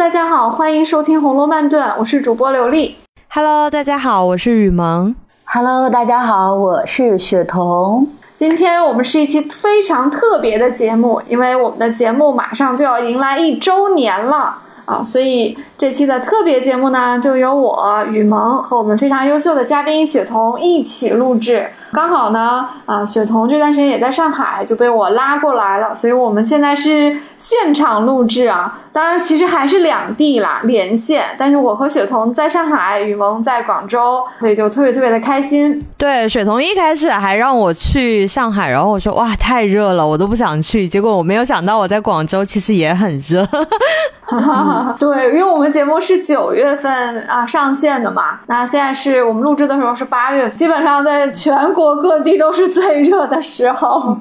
大家好，欢迎收听《红楼慢炖》，我是主播刘丽。Hello，大家好，我是雨萌。Hello，大家好，我是雪彤。今天我们是一期非常特别的节目，因为我们的节目马上就要迎来一周年了啊，所以这期的特别节目呢，就由我雨萌和我们非常优秀的嘉宾雪彤一起录制。刚好呢，啊，雪彤这段时间也在上海，就被我拉过来了，所以我们现在是现场录制啊。当然，其实还是两地啦，连线。但是我和雪彤在上海，雨萌在广州，所以就特别特别的开心。对，雪彤一开始还让我去上海，然后我说哇，太热了，我都不想去。结果我没有想到我在广州其实也很热。对，因为我们节目是九月份啊上线的嘛，那现在是我们录制的时候是八月，基本上在全国各地都是最热的时候。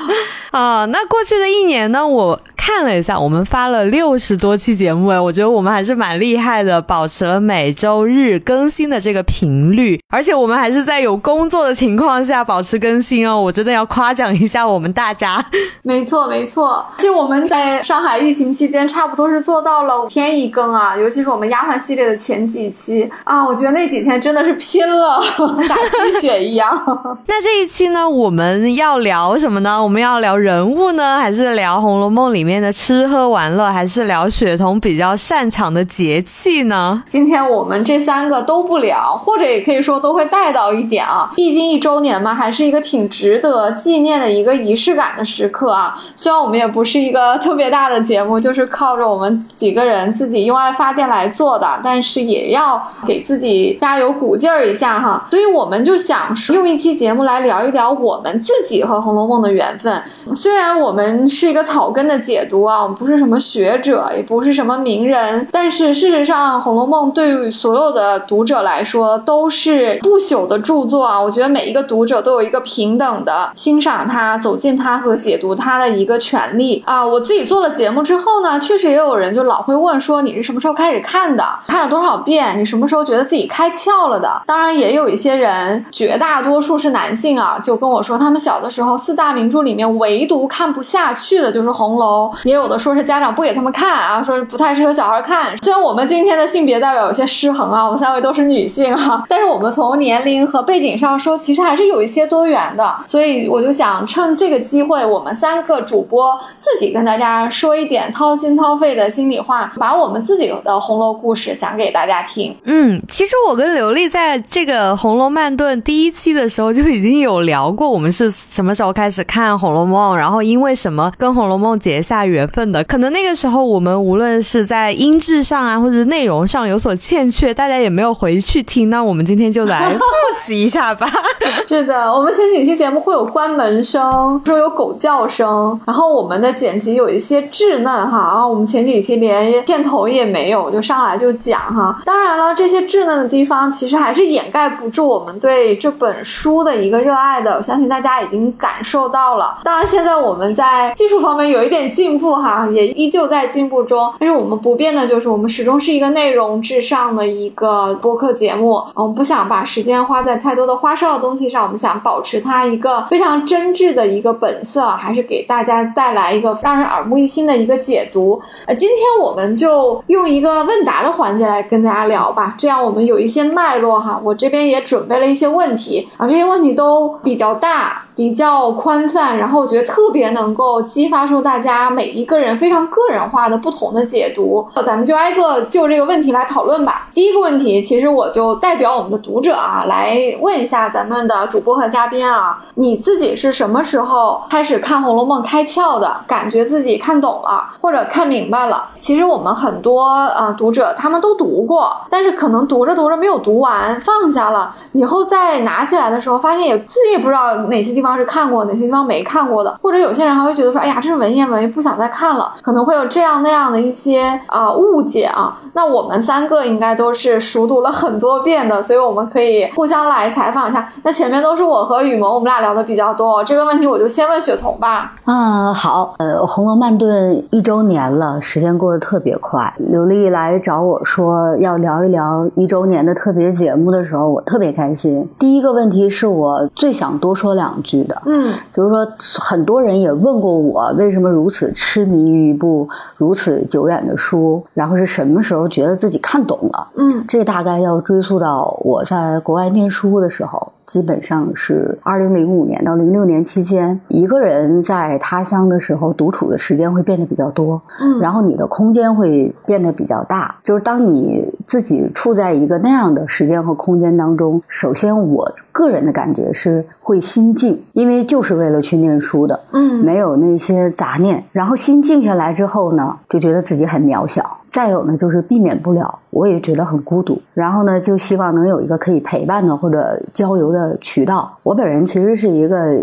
啊，那过去的一年呢，我。看了一下，我们发了六十多期节目哎，我觉得我们还是蛮厉害的，保持了每周日更新的这个频率，而且我们还是在有工作的情况下保持更新哦，我真的要夸奖一下我们大家。没错没错，其实我们在上海疫情期间，差不多是做到了五天一更啊，尤其是我们丫鬟系列的前几期啊，我觉得那几天真的是拼了，打鸡血一样。那这一期呢，我们要聊什么呢？我们要聊人物呢，还是聊《红楼梦》里面？的吃喝玩乐，还是聊雪彤比较擅长的节气呢？今天我们这三个都不聊，或者也可以说都会带到一点啊。毕竟一周年嘛，还是一个挺值得纪念的一个仪式感的时刻啊。虽然我们也不是一个特别大的节目，就是靠着我们几个人自己用爱发电来做的，但是也要给自己加油鼓劲儿一下哈。所以我们就想用一期节目来聊一聊我们自己和《红楼梦》的缘分。虽然我们是一个草根的解。读啊，我们不是什么学者，也不是什么名人，但是事实上，《红楼梦》对于所有的读者来说都是不朽的著作啊！我觉得每一个读者都有一个平等的欣赏它、走进它和解读它的一个权利啊！我自己做了节目之后呢，确实也有人就老会问说，你是什么时候开始看的？看了多少遍？你什么时候觉得自己开窍了的？当然，也有一些人，绝大多数是男性啊，就跟我说，他们小的时候四大名著里面唯独看不下去的就是《红楼》。也有的说是家长不给他们看看啊，说是不太适合小孩看。虽然我们今天的性别代表有些失衡啊，我们三位都是女性哈，但是我们从年龄和背景上说，其实还是有一些多元的。所以我就想趁这个机会，我们三个主播自己跟大家说一点掏心掏肺的心里话，把我们自己的红楼故事讲给大家听。嗯，其实我跟刘丽在这个《红楼漫炖》第一期的时候就已经有聊过，我们是什么时候开始看《红楼梦》，然后因为什么跟《红楼梦》结下。缘分的，可能那个时候我们无论是在音质上啊，或者内容上有所欠缺，大家也没有回去听。那我们今天就来 复习一下吧。是的，我们前几期节目会有关门声，说有狗叫声，然后我们的剪辑有一些稚嫩哈。然后我们前几期连片头也没有，就上来就讲哈。当然了，这些稚嫩的地方其实还是掩盖不住我们对这本书的一个热爱的。我相信大家已经感受到了。当然，现在我们在技术方面有一点。进步哈，也依旧在进步中。但是我们不变的就是，我们始终是一个内容至上的一个播客节目。我们不想把时间花在太多的花哨的东西上，我们想保持它一个非常真挚的一个本色，还是给大家带来一个让人耳目一新的一个解读。呃，今天我们就用一个问答的环节来跟大家聊吧，这样我们有一些脉络哈。我这边也准备了一些问题啊，这些问题都比较大。比较宽泛，然后我觉得特别能够激发出大家每一个人非常个人化的不同的解读。咱们就挨个就这个问题来讨论吧。第一个问题，其实我就代表我们的读者啊，来问一下咱们的主播和嘉宾啊，你自己是什么时候开始看《红楼梦》开窍的？感觉自己看懂了，或者看明白了？其实我们很多呃读者他们都读过，但是可能读着读着没有读完，放下了，以后再拿起来的时候，发现也自己也不知道哪些地方方。是看过哪些地方没看过的，或者有些人还会觉得说，哎呀，这是文言文，不想再看了，可能会有这样那样的一些啊误解啊。那我们三个应该都是熟读了很多遍的，所以我们可以互相来采访一下。那前面都是我和雨萌，我们俩聊的比较多。这个问题我就先问雪彤吧。嗯，好，呃，《红楼慢炖》一周年了，时间过得特别快。刘丽来找我说要聊一聊一周年的特别节目的时候，我特别开心。第一个问题是我最想多说两句。剧的。嗯就是说，很多人也问过我，为什么如此痴迷于一部如此久远的书，然后是什么时候觉得自己看懂了？嗯这大概要追溯到我在国外念书的时候，基本上是二零零五年到零六年期间，一个人在他乡的时候，独处的时间会变得比较多，嗯，然后你的空间会变得比较大。就是当你自己处在一个那样的时间和空间当中，首先我个人的感觉是会心静，因为就是为了去念书的，嗯没有那些杂念。然后心静下来之后呢，就觉得自己很渺小。再有呢，就是避免不了，我也觉得很孤独。然后呢，就希望能有一个可以陪伴的或者交流的渠道。我本人其实是一个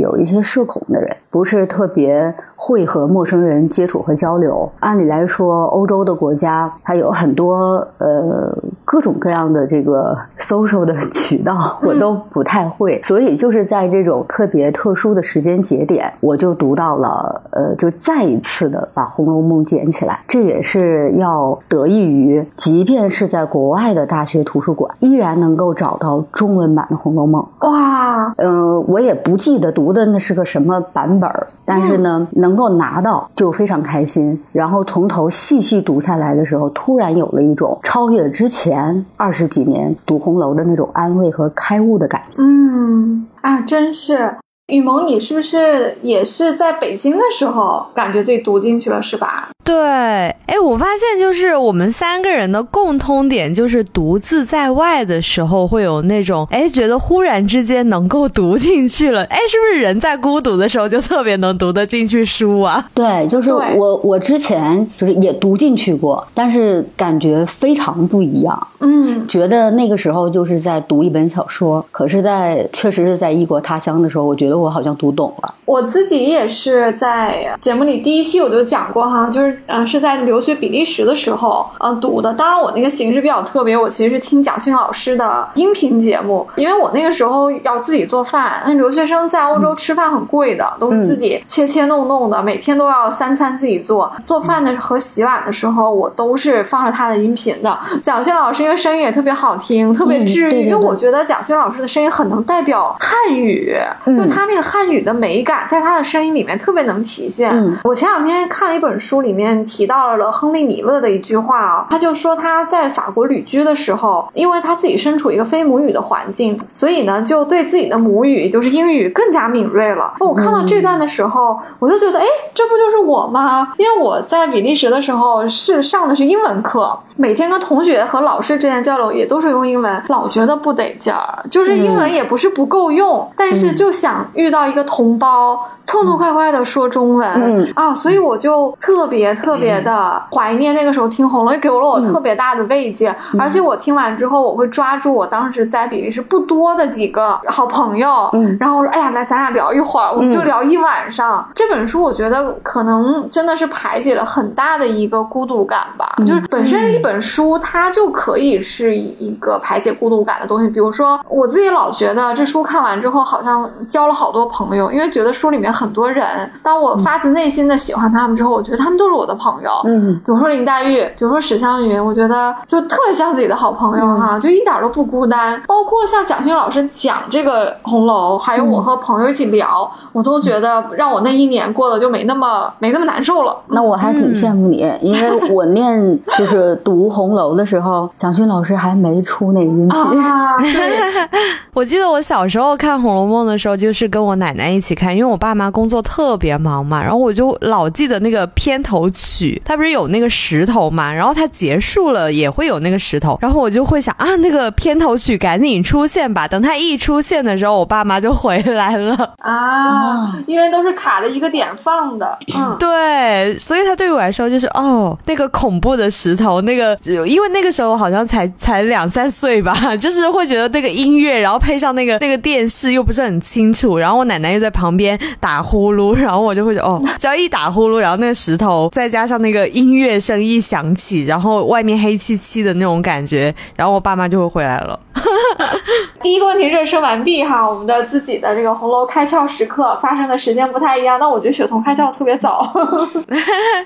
有一些社恐的人，不是特别会和陌生人接触和交流。按理来说，欧洲的国家它有很多呃各种各样的这个 social 的渠道，我都不太会。所以就是在这种特别特殊的时间节点，我就读到了呃，就再一次的把《红楼梦》捡起来。这也是要得益于，即便是在国外的大学图书馆，依然能够找到中文版的《红楼梦》。哇，嗯、我也不记得读的那是个什么版本儿，但是呢，能够拿到就非常开心。然后从头细细读下来的时候，突然有了一种超越之前二十几年读红楼的那种安慰和开悟的感觉。嗯啊，真是。雨萌，你是不是也是在北京的时候感觉自己读进去了，是吧？对，哎，我发现就是我们三个人的共通点，就是独自在外的时候会有那种，哎，觉得忽然之间能够读进去了，哎，是不是人在孤独的时候就特别能读得进去书啊？对，就是我我之前就是也读进去过，但是感觉非常不一样。嗯觉得那个时候就是在读一本小说，可是在，确实是在异国他乡的时候，我觉得我好像读懂了。我自己也是在节目里第一期我就讲过哈，就是嗯、呃是在留学比利时的时候嗯、呃读的。当然我那个形式比较特别，我其实是听蒋勋老师的音频节目，因为我那个时候要自己做饭。那留学生在欧洲吃饭很贵的，都是自己切切弄弄的，每天都要三餐自己做。做饭的和洗碗的时候，我都是放着他的音频的。蒋勋老师因为声音也特别好听，特别嗯治愈，对对对因为我觉得蒋勋老师的声音很能代表汉语，嗯就他那个汉语的美感，在他的声音里面特别能体现。嗯我前两天看了一本书，里面提到了亨利·米勒的一句话啊，他就说他在法国旅居的时候，因为他自己身处一个非母语的环境，所以呢，就对自己的母语，就是英语更加敏锐了。我看到这段的时候，我就觉得，哎，这不就是我吗？因为我在比利时的时候是上的是英文课，每天跟同学和老师之间交流也都是用英文，老觉得不得劲儿，就是英文也不是不够用，但是就想遇到一个同胞。痛痛快快的说中文、嗯啊，所以我就特别特别的怀念那个时候听红楼，给了我特别大的慰藉。而且我听完之后，我会抓住我当时在比利时不多的几个好朋友，嗯然后我说：“哎呀，来，咱俩聊一会儿，我们就聊一晚上。这本书我觉得可能真的是排解了很大的一个孤独感吧，就是本身一本书它就可以是一个排解孤独感的东西。比如说，我自己老觉得这书看完之后，好像交了好多朋友，因为觉得书里面很多人，当我发自内心的喜欢他们之后，我觉得他们都是我的朋友。嗯比如说林黛玉，比如说史湘云，我觉得就特别像自己的好朋友哈，就一点都不孤单。包括像蒋勋老师讲这个红楼，还有我和朋友一起聊，我都觉得让我那一年过得就没那么没那么难受了。那我还挺羡慕你，因为我念就是读红楼的时候，蒋勋老师还没出那个音频。啊，对，我记得我小时候看《红楼梦》的时候，就是跟我奶奶一起看，因为我爸妈工作特别忙嘛，然后我就老记得那个片头曲，它不是有那个石头嘛，然后它结束了也会有那个石头，然后我就会想啊，那个片头曲赶紧出现吧，等它一出现的时候，我爸妈就回来了。啊，因为都是卡着一个点放的，嗯。对，所以它对我来说就是哦，那个恐怖的石头，那个因为那个时候好像才才两三岁吧，就是会觉得那个音乐，然后配上那个那个电视又不是很清楚，然后我奶奶又在旁边打呼噜，然后我就会觉得哦，只要一打呼噜，然后那个石头再加上那个音乐声一响起，然后外面黑漆漆的那种感觉，然后我爸妈就会回来了。第一个问题热身完毕哈，我们的自己的这个红楼开窍时刻发生的时间不太一样，但我觉得雪桐开窍特别早，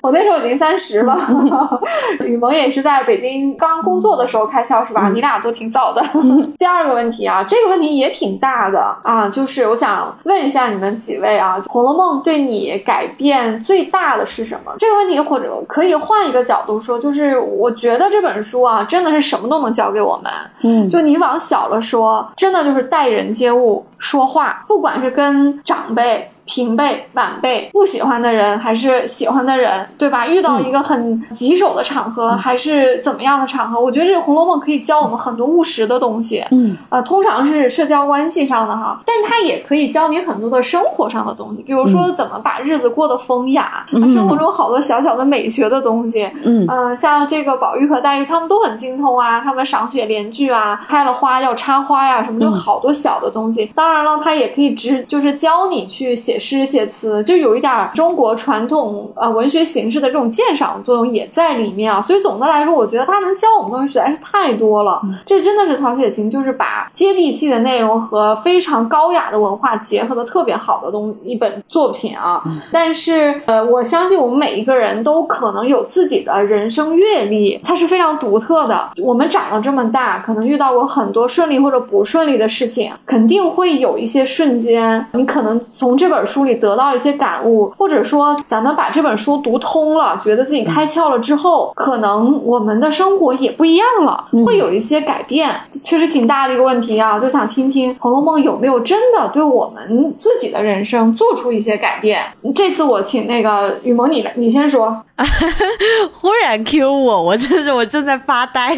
我那时候已经三十了，雨萌也是在北京刚工作的时候开窍是吧？你俩都挺早的。第二个问题啊，这个问题也挺大的啊，就是我想问一下你们几位啊，《红楼梦》对你改变最大的是什么？这个问题或者可以换一个角度说，就是我觉得这本书啊，真的是什么都能教给我们。嗯，就你往小了说，真的就是待人接物说话，不管是跟长辈。平辈、晚辈不喜欢的人还是喜欢的人，对吧？遇到一个很棘手的场合，还是怎么样的场合？我觉得这个《红楼梦》可以教我们很多务实的东西。嗯，呃，通常是社交关系上的哈，但是它也可以教你很多的生活上的东西，比如说怎么把日子过得风雅，生活中好多小小的美学的东西。嗯，呃，像这个宝玉和黛玉，他们都很精通啊，他们赏雪联句啊，开了花要插花呀，什么就好多小的东西。当然了，它也可以直就是教你去写诗写词，就有一点中国传统呃文学形式的这种鉴赏作用也在里面啊。所以总的来说，我觉得他能教我们东西实在是太多了。这真的是曹雪芹就是把接地气的内容和非常高雅的文化结合的特别好的东一本作品啊。但是呃，我相信我们每一个人都可能有自己的人生阅历，它是非常独特的。我们长到这么大，可能遇到过很多顺利或者不顺利的事情，肯定会有一些瞬间，你可能从这本书里得到一些感悟，或者说咱们把这本书读通了，觉得自己开窍了之后，可能我们的生活也不一样了，会有一些改变，确实挺大的一个问题啊！就想听听《红楼梦》有没有真的对我们自己的人生做出一些改变。这次我请那个雨萌，你来，你先说。忽然 Q 我，我真是我正在发呆，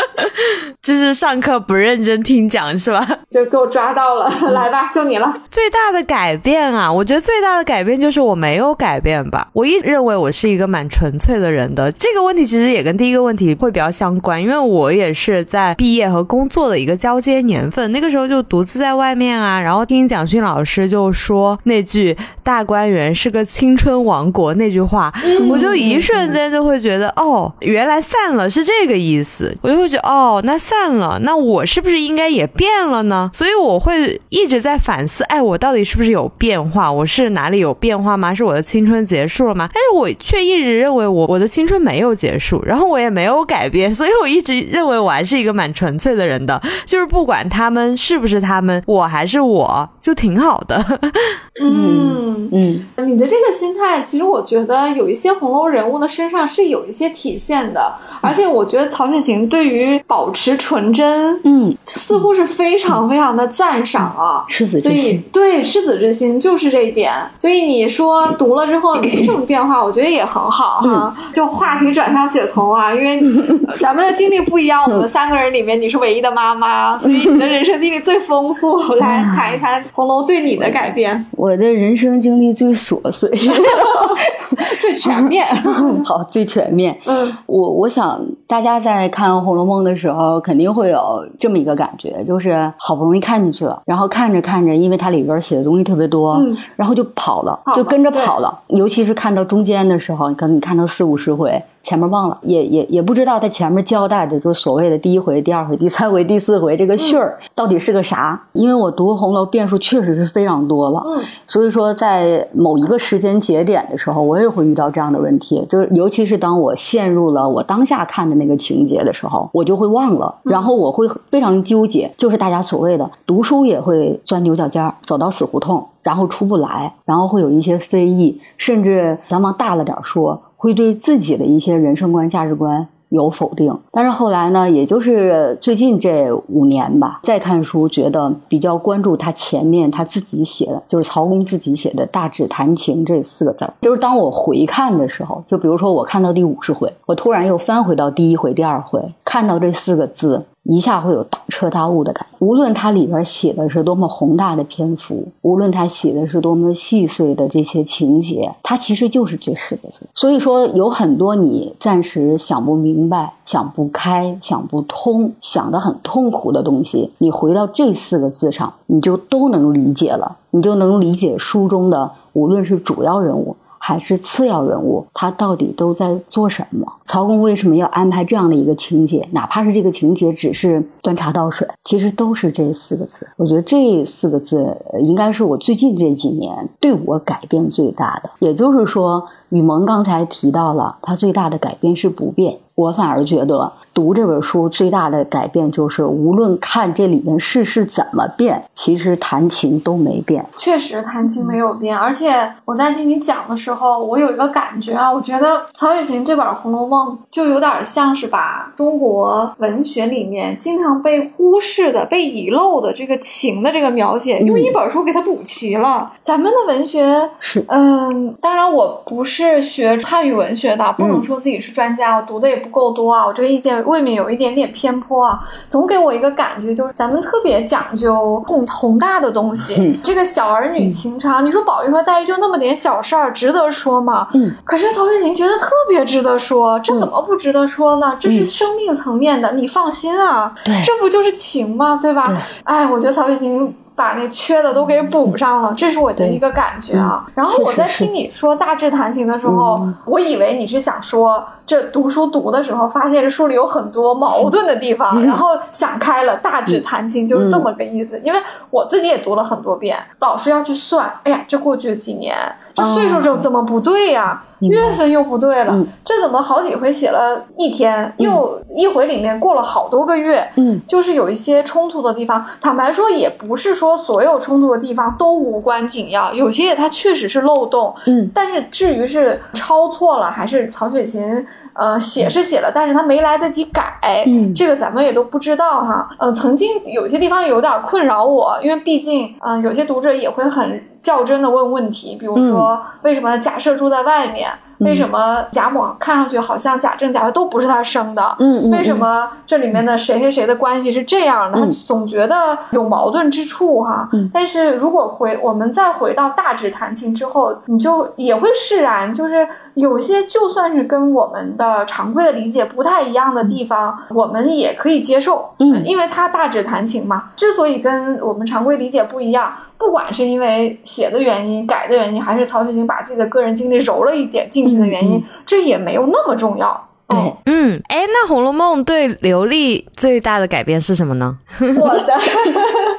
就是上课不认真听讲是吧？就给我抓到了，来吧，就你了。最大的改变啊，我觉得最大的改变就是我没有改变吧。我一直认为我是一个蛮纯粹的人的。这个问题其实也跟第一个问题会比较相关，因为我也是在毕业和工作的一个交接年份，那个时候就独自在外面啊，然后听蒋勋老师就说那句“大观园是个青春王国”那句话，我就一瞬间就会觉得，哦，原来散了是这个意思，我就会觉得，哦，那散了，那我是不是应该也变了呢？所以我会一直在反思，哎，我到底是不是有变化？我是哪里有变化吗？是我的青春结束了吗？但是我却一直认为我我的青春没有结束，然后我也没有改变，所以我一直认为我还是一个蛮纯粹的人的，就是不管他们是不是他们，我还是我，就挺好的。嗯嗯，你的这个心态，其实我觉得有一些红楼人物的身上是有一些体现的，而且我觉得曹雪芹对于保持纯真，嗯，似乎是非常非常的赞赏啊。赤子之心。，对赤子之心就是这一点。所以你说读了之后没什么变化，我觉得也很好哈。就话题转向雪桐啊，因为 咱们的经历不一样，我们三个人里面你是唯一的妈妈，所以你的人生经历最丰富。来谈一谈红楼对你的改变，我的人生经历最琐碎，最全面。好，最全面。嗯我我想大家在看《红楼梦》的时候，肯定会有这么一个感觉，就是好不容易看进去了，然后看着看着，因为它里边写的东西特别多，嗯然后就跑了，跑了就跟着跑了。尤其是看到中间的时候，可能你看到四五十回，前面忘了，也也也不知道他前面交代的，就是所谓的第一回、第二回、第三回、第四回这个序儿、到底是个啥？因为我读红楼遍数确实是非常多了，嗯所以说，在某一个时间节点的时候，我也会遇到这样的问题，就是尤其是当我陷入了我当下看的那个情节的时候，我就会忘了，然后我会非常纠结，就是大家所谓的读书也会钻牛角尖儿，走到死胡同，然后出不来，然后会有一些非议，甚至咱往大了点说，会对自己的一些人生观、价值观。有否定，但是后来呢，也就是最近这五年吧，再看书，觉得比较关注他前面他自己写的，就是曹公自己写的“大指弹琴”这四个字儿。就是当我回看的时候，就比如说我看到第五十回，我突然又翻回到第一回、第二回，看到这四个字，一下会有大彻大悟的感觉。无论它里边写的是多么宏大的篇幅，无论它写的是多么细碎的这些情节，它其实就是这四个字。所以说，有很多你暂时想不明白、想不开、想不通、想得很痛苦的东西，你回到这四个字上，你就都能理解了，你就能理解书中的无论是主要人物。还是次要人物，他到底都在做什么？曹公为什么要安排这样的一个情节？哪怕是这个情节只是端茶倒水，其实都是这四个字。我觉得这四个字应该是我最近这几年对我改变最大的。也就是说，雨萌刚才提到了，他最大的改变是不变。我反而觉得读这本书最大的改变就是，无论看这里面事是怎么变，其实弹琴都没变。确实，弹琴没有变。而且我在听你讲的时候，我有一个感觉啊，我觉得曹雪芹这本《红楼梦》就有点像是把中国文学里面经常被忽视的、被遗漏的这个情的这个描写，用一本书给它补齐了。咱们的文学是，嗯，当然我不是学汉语文学的，不能说自己是专家，我读的也不。够多啊！我这个意见未免有一点点偏颇啊，总给我一个感觉，就是咱们特别讲究宏宏大的东西。这个小儿女情长，你说宝玉和黛玉就那么点小事儿，值得说吗？嗯。可是曹雪芹觉得特别值得说，这怎么不值得说呢？这是生命层面的，你放心啊。对，这不就是情吗？对吧？哎，我觉得曹雪芹。把那缺的都给补上了，这是我的一个感觉啊。然后我在听你说大致弹琴的时候，我以为你是想说这读书读的时候，发现这书里有很多矛盾的地方，然后想开了，大致弹琴就是这么个意思。因为我自己也读了很多遍，老师要去算，哎呀，这过去了几年，这岁数怎怎么不对呀？月份又不对了，这怎么好几回写了一天，又一回里面过了好多个月，嗯，就是有一些冲突的地方。坦白说，也不是说所有冲突的地方都无关紧要，有些它确实是漏洞，嗯，但是至于是抄错了还是曹雪芹。呃，写是写了，但是他没来得及改，嗯，这个咱们也都不知道哈。呃，曾经有些地方有点困扰我，因为毕竟，嗯，有些读者也会很较真的问问题，比如说为什么假设住在外面？为什么贾母看上去好像贾政、贾惠都不是他生的？嗯为什么这里面的谁谁谁的关系是这样的？他总觉得有矛盾之处哈。嗯。但是如果回我们再回到大致弹琴之后，你就也会释然，就是有些就算是跟我们的常规的理解不太一样的地方，我们也可以接受。嗯。因为他大致弹琴嘛，之所以跟我们常规理解不一样。不管是因为写的原因、改的原因，还是曹雪芹把自己的个人经历揉了一点进去的原因，这也没有那么重要。对，嗯，哎，那《红楼梦》对刘丽最大的改变是什么呢？我的。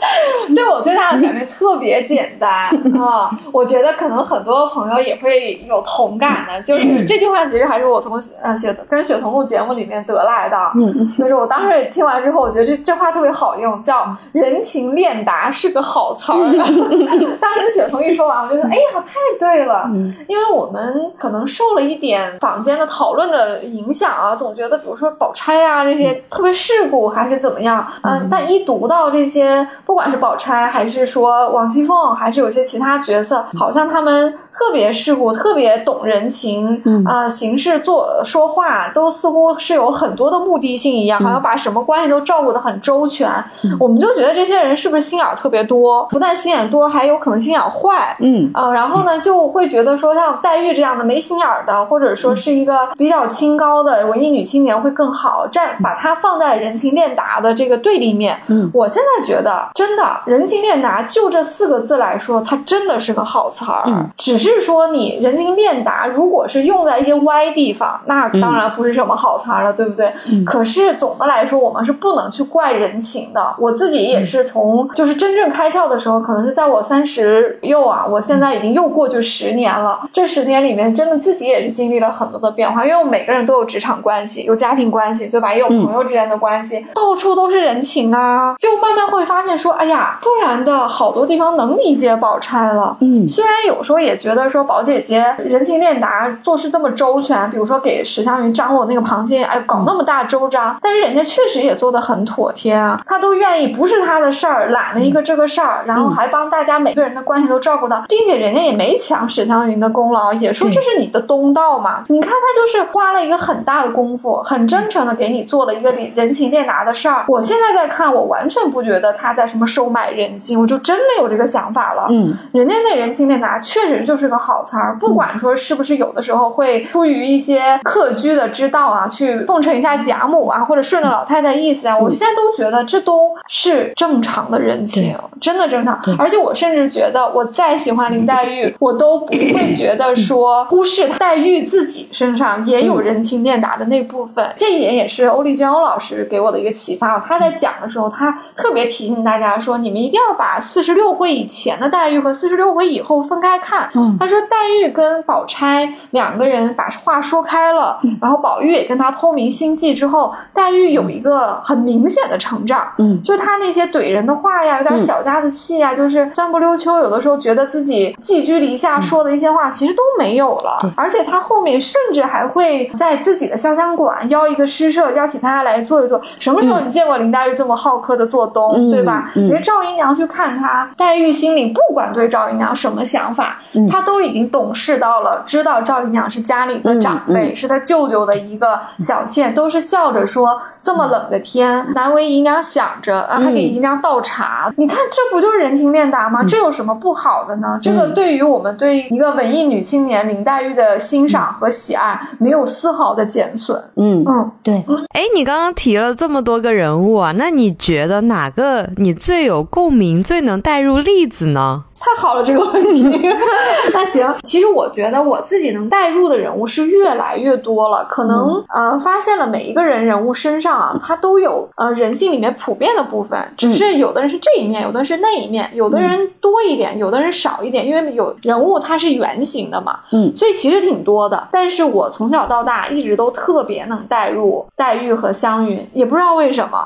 对我最大的改变特别简单 啊！我觉得可能很多朋友也会有同感的，就是这句话其实还是我从呃雪跟雪桐录节目里面得来的。嗯，就是我当时听完之后，我觉得这这话特别好用，叫“人情练达”是个好词儿。当时雪桐一说完，我就说：“哎呀，太对了！”因为我们可能受了一点坊间的讨论的影响啊，总觉得比如说宝钗啊这些特别世故还是怎么样，嗯，但一读到这些，不管是宝。钗还是说王熙凤，还是有些其他角色，好像他们。特别世故，特别懂人情，啊，行事做说话都似乎是有很多的目的性一样，好像把什么关系都照顾得很周全。我们就觉得这些人是不是心眼儿特别多？不但心眼多，还有可能心眼坏。嗯啊，然后呢，就会觉得说像黛玉这样的没心眼儿的，或者说是一个比较清高的文艺女青年会更好，站把她放在人情练达的这个对立面。嗯，我现在觉得，真的人情练达就这四个字来说，它真的是个好词儿。嗯，只。是说你人情练达，如果是用在一些歪地方，那当然不是什么好词了，对不对？可是总的来说，我们是不能去怪人情的。我自己也是从就是真正开窍的时候，可能是在我三十又啊，我现在已经又过去十年了。这十年里面，真的自己也是经历了很多的变化，因为我们每个人都有职场关系，有家庭关系，对吧？也有朋友之间的关系，到处都是人情啊。就慢慢会发现说，哎呀，突然的好多地方能理解宝钗了。嗯，虽然有时候也觉。觉得说宝姐姐人情练达，做事这么周全，比如说给史湘云张罗那个螃蟹，哎，搞那么大周章，但是人家确实也做的很妥帖啊，她都愿意不是她的事儿，揽了一个这个事儿，然后还帮大家每个人的关系都照顾到，并且人家也没抢史湘云的功劳，也说这是你的东道嘛。你看她就是花了一个很大的功夫，很真诚的给你做了一个人情练达的事儿。我现在在看，我完全不觉得她在什么收买人心，我就真没有这个想法了。嗯，人家那人情练达确实就是。是个好词儿，不管说是不是有的时候会出于一些客居的之道啊，去奉承一下贾母啊，或者顺着老太太意思啊，我现在都觉得这都是正常的人情。真的正常。而且我甚至觉得，我再喜欢林黛玉，我都不会觉得说忽视黛玉自己身上也有人情练达的那部分。这一点也是欧丽娟欧老师给我的一个启发。他在讲的时候，他特别提醒大家说，你们一定要把四十六回以前的黛玉和四十六回以后分开看。他说，黛玉跟宝钗两个人把话说开了，然后宝玉也跟他通明心计之后，黛玉有一个很明显的成长。嗯，就他那些怼人的话呀，有点小家子气呀，就是三不溜秋，有的时候觉得自己寄居篱下说的一些话，其实都没有了。而且他后面甚至还会在自己的潇湘馆邀一个诗社，邀请大家来坐一坐。什么时候你见过林黛玉这么好客的做东，对吧？连赵姨娘去看她，黛玉心里不管对赵姨娘什么想法，她都已经懂事到了，知道赵姨娘是家里的长辈，是她舅舅的一个小妾，都是笑着说：这么冷的天，难为姨娘想着啊，还给姨娘倒茶。你看，这不就是人情练达吗？这有什么不好的呢？这个对于我们对一个文艺女青年林黛玉的欣赏和喜爱，没有丝毫的减损。嗯嗯，对。哎，你刚刚提了这么多个人物啊，那你觉得哪个你最有共鸣、最能带入例子呢？太好了，这个问题。那行，其实我觉得我自己能带入的人物是越来越多了。可能呃，发现了每一个人人物身上啊，他都有呃人性里面普遍的部分，只是有的人是这一面，有的是那一面，有的人多一点，有的人少一点。因为有人物他是圆形的嘛，嗯，所以其实挺多的。但是我从小到大一直都特别能带入黛玉和湘云，也不知道为什么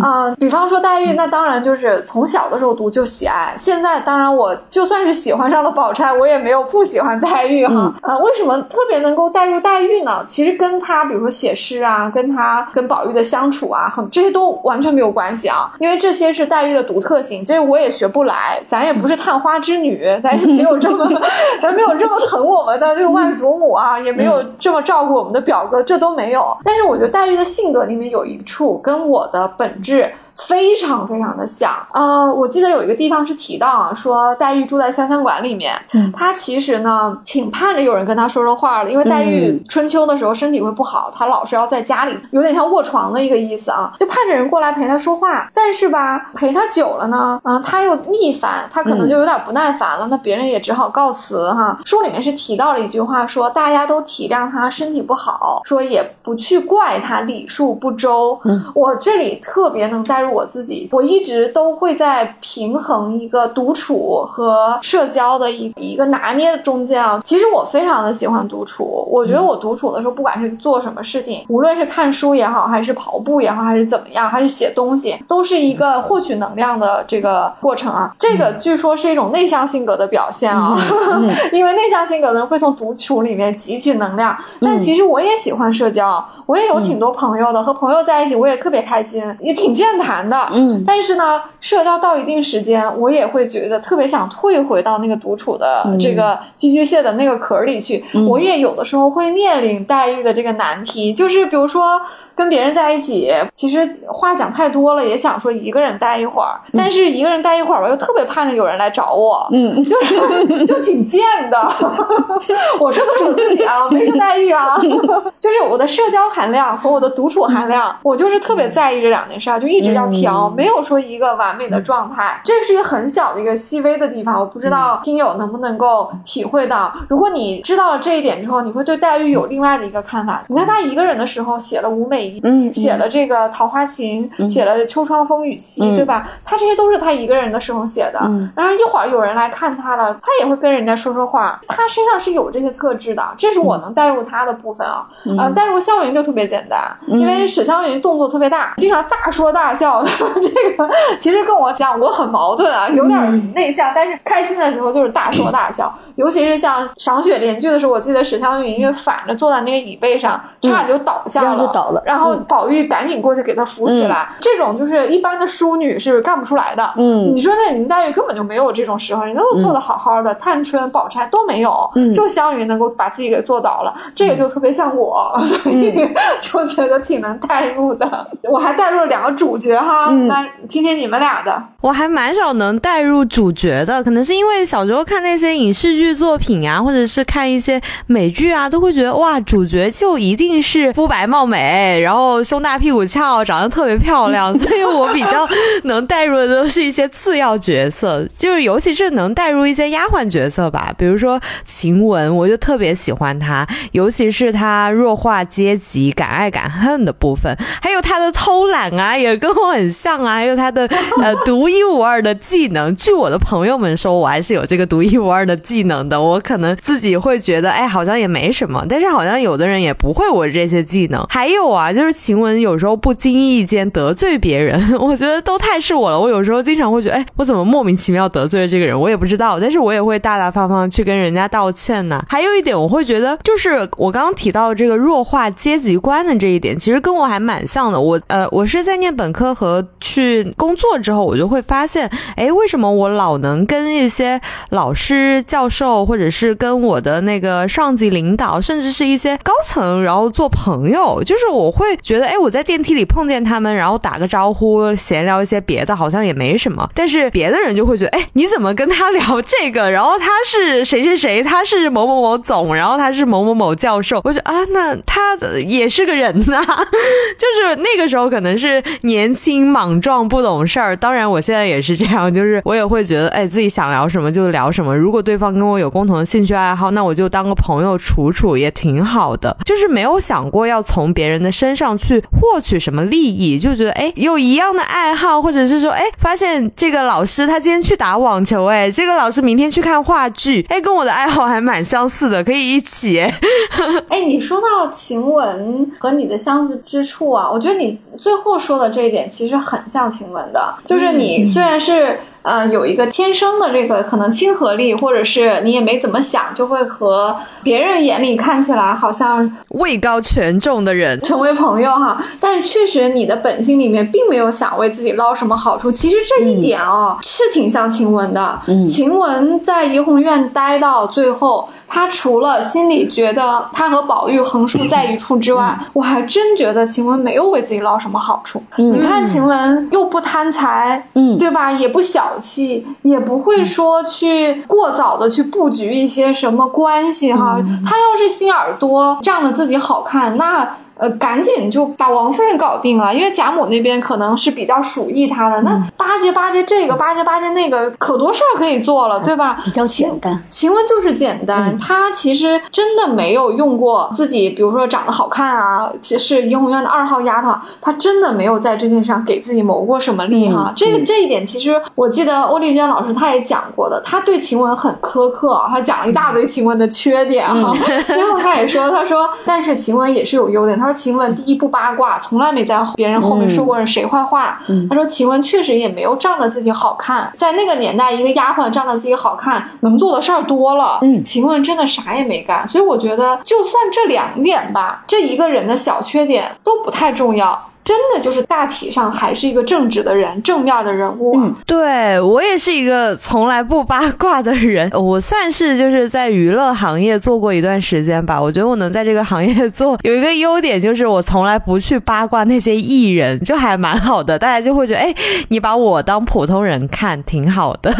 啊。比方说黛玉，那当然就是从小的时候读就喜爱，现在当然我。就算是喜欢上了宝钗，我也没有不喜欢黛玉哈。呃，为什么特别能够带入黛玉呢？其实跟她，比如说写诗啊，跟她跟宝玉的相处啊，很这些都完全没有关系啊。因为这些是黛玉的独特性，这我也学不来。咱也不是探花之女，咱也 没有这么，咱没有这么疼我们的这个外祖母啊，也没有这么照顾我们的表哥，这都没有。但是我觉得黛玉的性格里面有一处跟我的本质。非常非常的像呃，我记得有一个地方是提到啊，说黛玉住在潇湘馆里面，嗯，她其实呢挺盼着有人跟她说说话的，因为黛玉春秋的时候身体会不好，她老是要在家里，有点像卧床的一个意思啊，就盼着人过来陪她说话。但是吧，陪她久了呢，嗯，她又腻烦，她可能就有点不耐烦了，那别人也只好告辞哈。书里面是提到了一句话，说大家都体谅她身体不好，说也不去怪她礼数不周。嗯，我这里特别能带入。我自己，我一直都会在平衡一个独处和社交的一一个拿捏中间啊。其实我非常的喜欢独处，我觉得我独处的时候，不管是做什么事情，无论是看书也好，还是跑步也好，还是怎么样，还是写东西，都是一个获取能量的这个过程啊。这个据说是一种内向性格的表现啊，因为内向性格的人会从独处里面汲取能量。但其实我也喜欢社交，我也有挺多朋友的，和朋友在一起我也特别开心，也挺健谈。的，嗯，但是呢，社交到一定时间，我也会觉得特别想退回到那个独处的这个寄居蟹的那个壳里去。我也有的时候会面临待遇的这个难题，就是比如说。跟别人在一起，其实话讲太多了，也想说一个人待一会儿，但是一个人待一会儿吧，又特别盼着有人来找我，嗯，就是 就挺贱的。我说的是我自己啊，没说黛玉啊，就是我的社交含量和我的独处含量，我就是特别在意这两件事，就一直要调，没有说一个完美的状态。这是一个很小的一个细微的地方，我不知道听友能不能够体会到。如果你知道了这一点之后，你会对黛玉有另外的一个看法。你看她一个人的时候写了《五美》。嗯，写了这个《桃花行》，写了《秋窗风雨夕》，对吧？他这些都是他一个人的时候写的。然后一会儿有人来看他了，他也会跟人家说说话。他身上是有这些特质的，这是我能带入他的部分啊。呃，带入湘云就特别简单，因为史湘云动作特别大，经常大说大笑。这个其实跟我讲，我很矛盾啊，有点内向，但是开心的时候就是大说大笑。尤其是像赏雪联句的时候，我记得史湘云因为反着坐在那个椅背上，差点就倒下了，倒了，然后。宝玉赶紧过去给她扶起来，这种就是一般的淑女是干不出来的。嗯，你说那林黛玉根本就没有这种时候，人家都做的好好的，探春、宝钗都没有，就湘云能够把自己给做倒了，这个就特别像我，所以 就觉得挺能代入的。我还带入了两个主角哈，来听听你们俩的。我还蛮少能带入主角的，可能是因为小时候看那些影视剧作品啊，或者是看一些美剧啊，都会觉得哇，主角就一定是肤白貌美。然后胸大屁股翘，长得特别漂亮，所以我比较能带入的都是一些次要角色，就是尤其是能带入一些丫鬟角色吧，比如说晴雯，我就特别喜欢她，尤其是她弱化阶级、敢爱敢恨的部分，还有她的偷懒啊，也跟我很像啊，还有她的呃独一无二的技能。据我的朋友们说，我还是有这个独一无二的技能的。我可能自己会觉得，哎，好像也没什么，但是好像有的人也不会我这些技能。还有啊，就是晴雯有时候不经意间得罪别人，我觉得都太是我了。我有时候经常会觉得，哎，我怎么莫名其妙得罪了这个人，我也不知道。但是我也会大大方方去跟人家道歉呢。还有一点，我会觉得，就是我刚刚提到这个弱化阶级观的这一点，其实跟我还蛮像的。我呃，我是在念本科和去工作之后，我就会发现，哎，为什么我老能跟一些老师、教授，或者是跟我的那个上级领导，甚至是一些高层，然后做朋友？就是我会觉得，哎，我在电梯里碰见他们，然后打个招呼，闲聊一些别的，好像也没什么。但是别的人就会觉得，哎，你怎么跟他聊这个？然后他是谁谁谁？他是某某某总，然后他是某某某教授。我觉得啊，那他也是个人呐，就是那个时候可能是年轻莽撞不懂事儿。当然，我现在也是这样，就是我也会觉得，哎，自己想聊什么就聊什么。如果对方跟我有共同的兴趣爱好，那我就当个朋友处处也挺好的。就是没有想过要从别人的身上去获取什么利益，就觉得哎，有一样的爱好，或者是说哎，发现这个老师他今天去打网球，哎，这个老师明天去看话剧，哎，跟我的爱好还蛮相似的，可以一起。哎，你说到晴雯和你的相似之处啊，我觉得你最后说的这一点其实很像晴雯的，就是你虽然是。呃，有一个天生的这个可能亲和力，或者是你也没怎么想，就会和别人眼里看起来好像位高权重的人 成为朋友哈。但是确实你的本心里面并没有想为自己捞什么好处。其实这一点哦，是挺像晴雯的。晴雯在怡红院待到最后。他除了心里觉得他和宝玉横竖在一处之外，我还真觉得晴雯没有为自己捞什么好处。你看晴雯又不贪财，嗯，对吧？也不小气，也不会说去过早的去布局一些什么关系哈。他要是心眼儿多，仗着自己好看，那。呃，赶紧就把王夫人搞定啊，因为贾母那边可能是比较属意她的。那巴结巴结这个，巴结巴结那个，可多事儿可以做了，对吧？比较简单。晴雯就是简单，她其实真的没有用过自己，比如说长得好看啊，其实怡红院的二号丫头，她真的没有在这件事上给自己谋过什么利哈。这个这一点，其实我记得欧丽娟老师她也讲过的，她对晴雯很苛刻，她讲了一大堆晴雯的缺点哈。最后她也说，她说，但是晴雯也是有优点，她说。晴雯第一不八卦，从来没在别人后面说过谁坏话。他说晴雯确实也没有仗着自己好看，在那个年代，一个丫鬟仗着自己好看，能做的事儿多了。嗯，晴雯真的啥也没干，所以我觉得，就算这两点吧，这一个人的小缺点都不太重要。真的就是大体上还是一个正直的人，正面的人物。嗯，对我也是一个从来不八卦的人。我算是就是在娱乐行业做过一段时间吧。我觉得我能在这个行业做，有一个优点就是我从来不去八卦那些艺人，就还蛮好的。大家就会觉得，哎，你把我当普通人看，挺好的。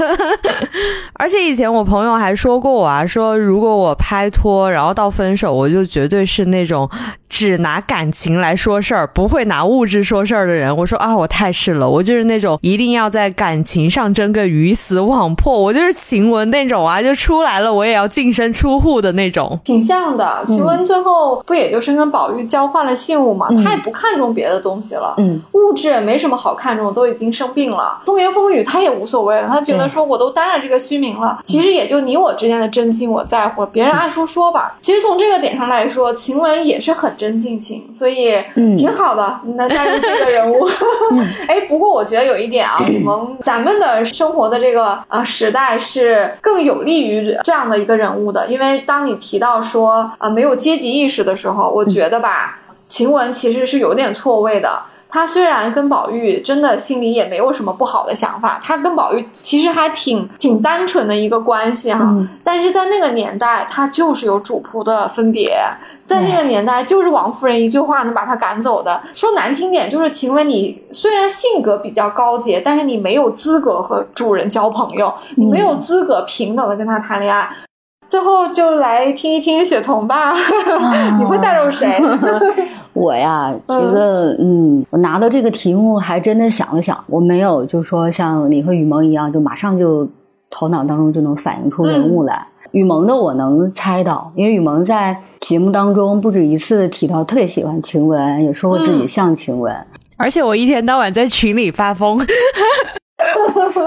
而且以前我朋友还说过我啊，说如果我拍拖，然后到分手，我就绝对是那种只拿感情来说事儿，不会拿物。物质说事儿的人，我说啊，我太是了，我就是那种一定要在感情上争个鱼死网破，我就是晴雯那种啊，就出来了我也要净身出户的那种，挺像的。晴雯最后不也就是跟宝玉交换了信物嘛，他也不看重别的东西了，嗯，物质也没什么好看重，都已经生病了，风言风语他也无所谓了，他觉得说我都担了这个虚名了，其实也就你我之间的真心我在乎，别人爱说说吧。其实从这个点上来说，晴雯也是很真性情，所以挺好的。那带入这个人物，哎，不过我觉得有一点啊，我们咱们的生活的这个呃时代是更有利于这样的一个人物的，因为当你提到说呃没有阶级意识的时候，我觉得吧，晴雯其实是有点错位的。他虽然跟宝玉真的心里也没有什么不好的想法，他跟宝玉其实还挺挺单纯的一个关系哈，但是在那个年代，他就是有主仆的分别。在那个年代，就是王夫人一句话能把他赶走的。说难听点，就是晴雯，你虽然性格比较高洁，但是你没有资格和主人交朋友，你没有资格平等的跟他谈恋爱。最后就来听一听雪桐吧，你会带入谁？我呀，觉得嗯，我拿到这个题目还真的想了想，我没有就说像你和雨萌一样，就马上就头脑当中就能反映出人物来。雨萌的我能猜到，因为雨萌在节目当中不止一次提到特别喜欢晴雯，也说过自己像晴雯。而且我一天到晚在群里发疯。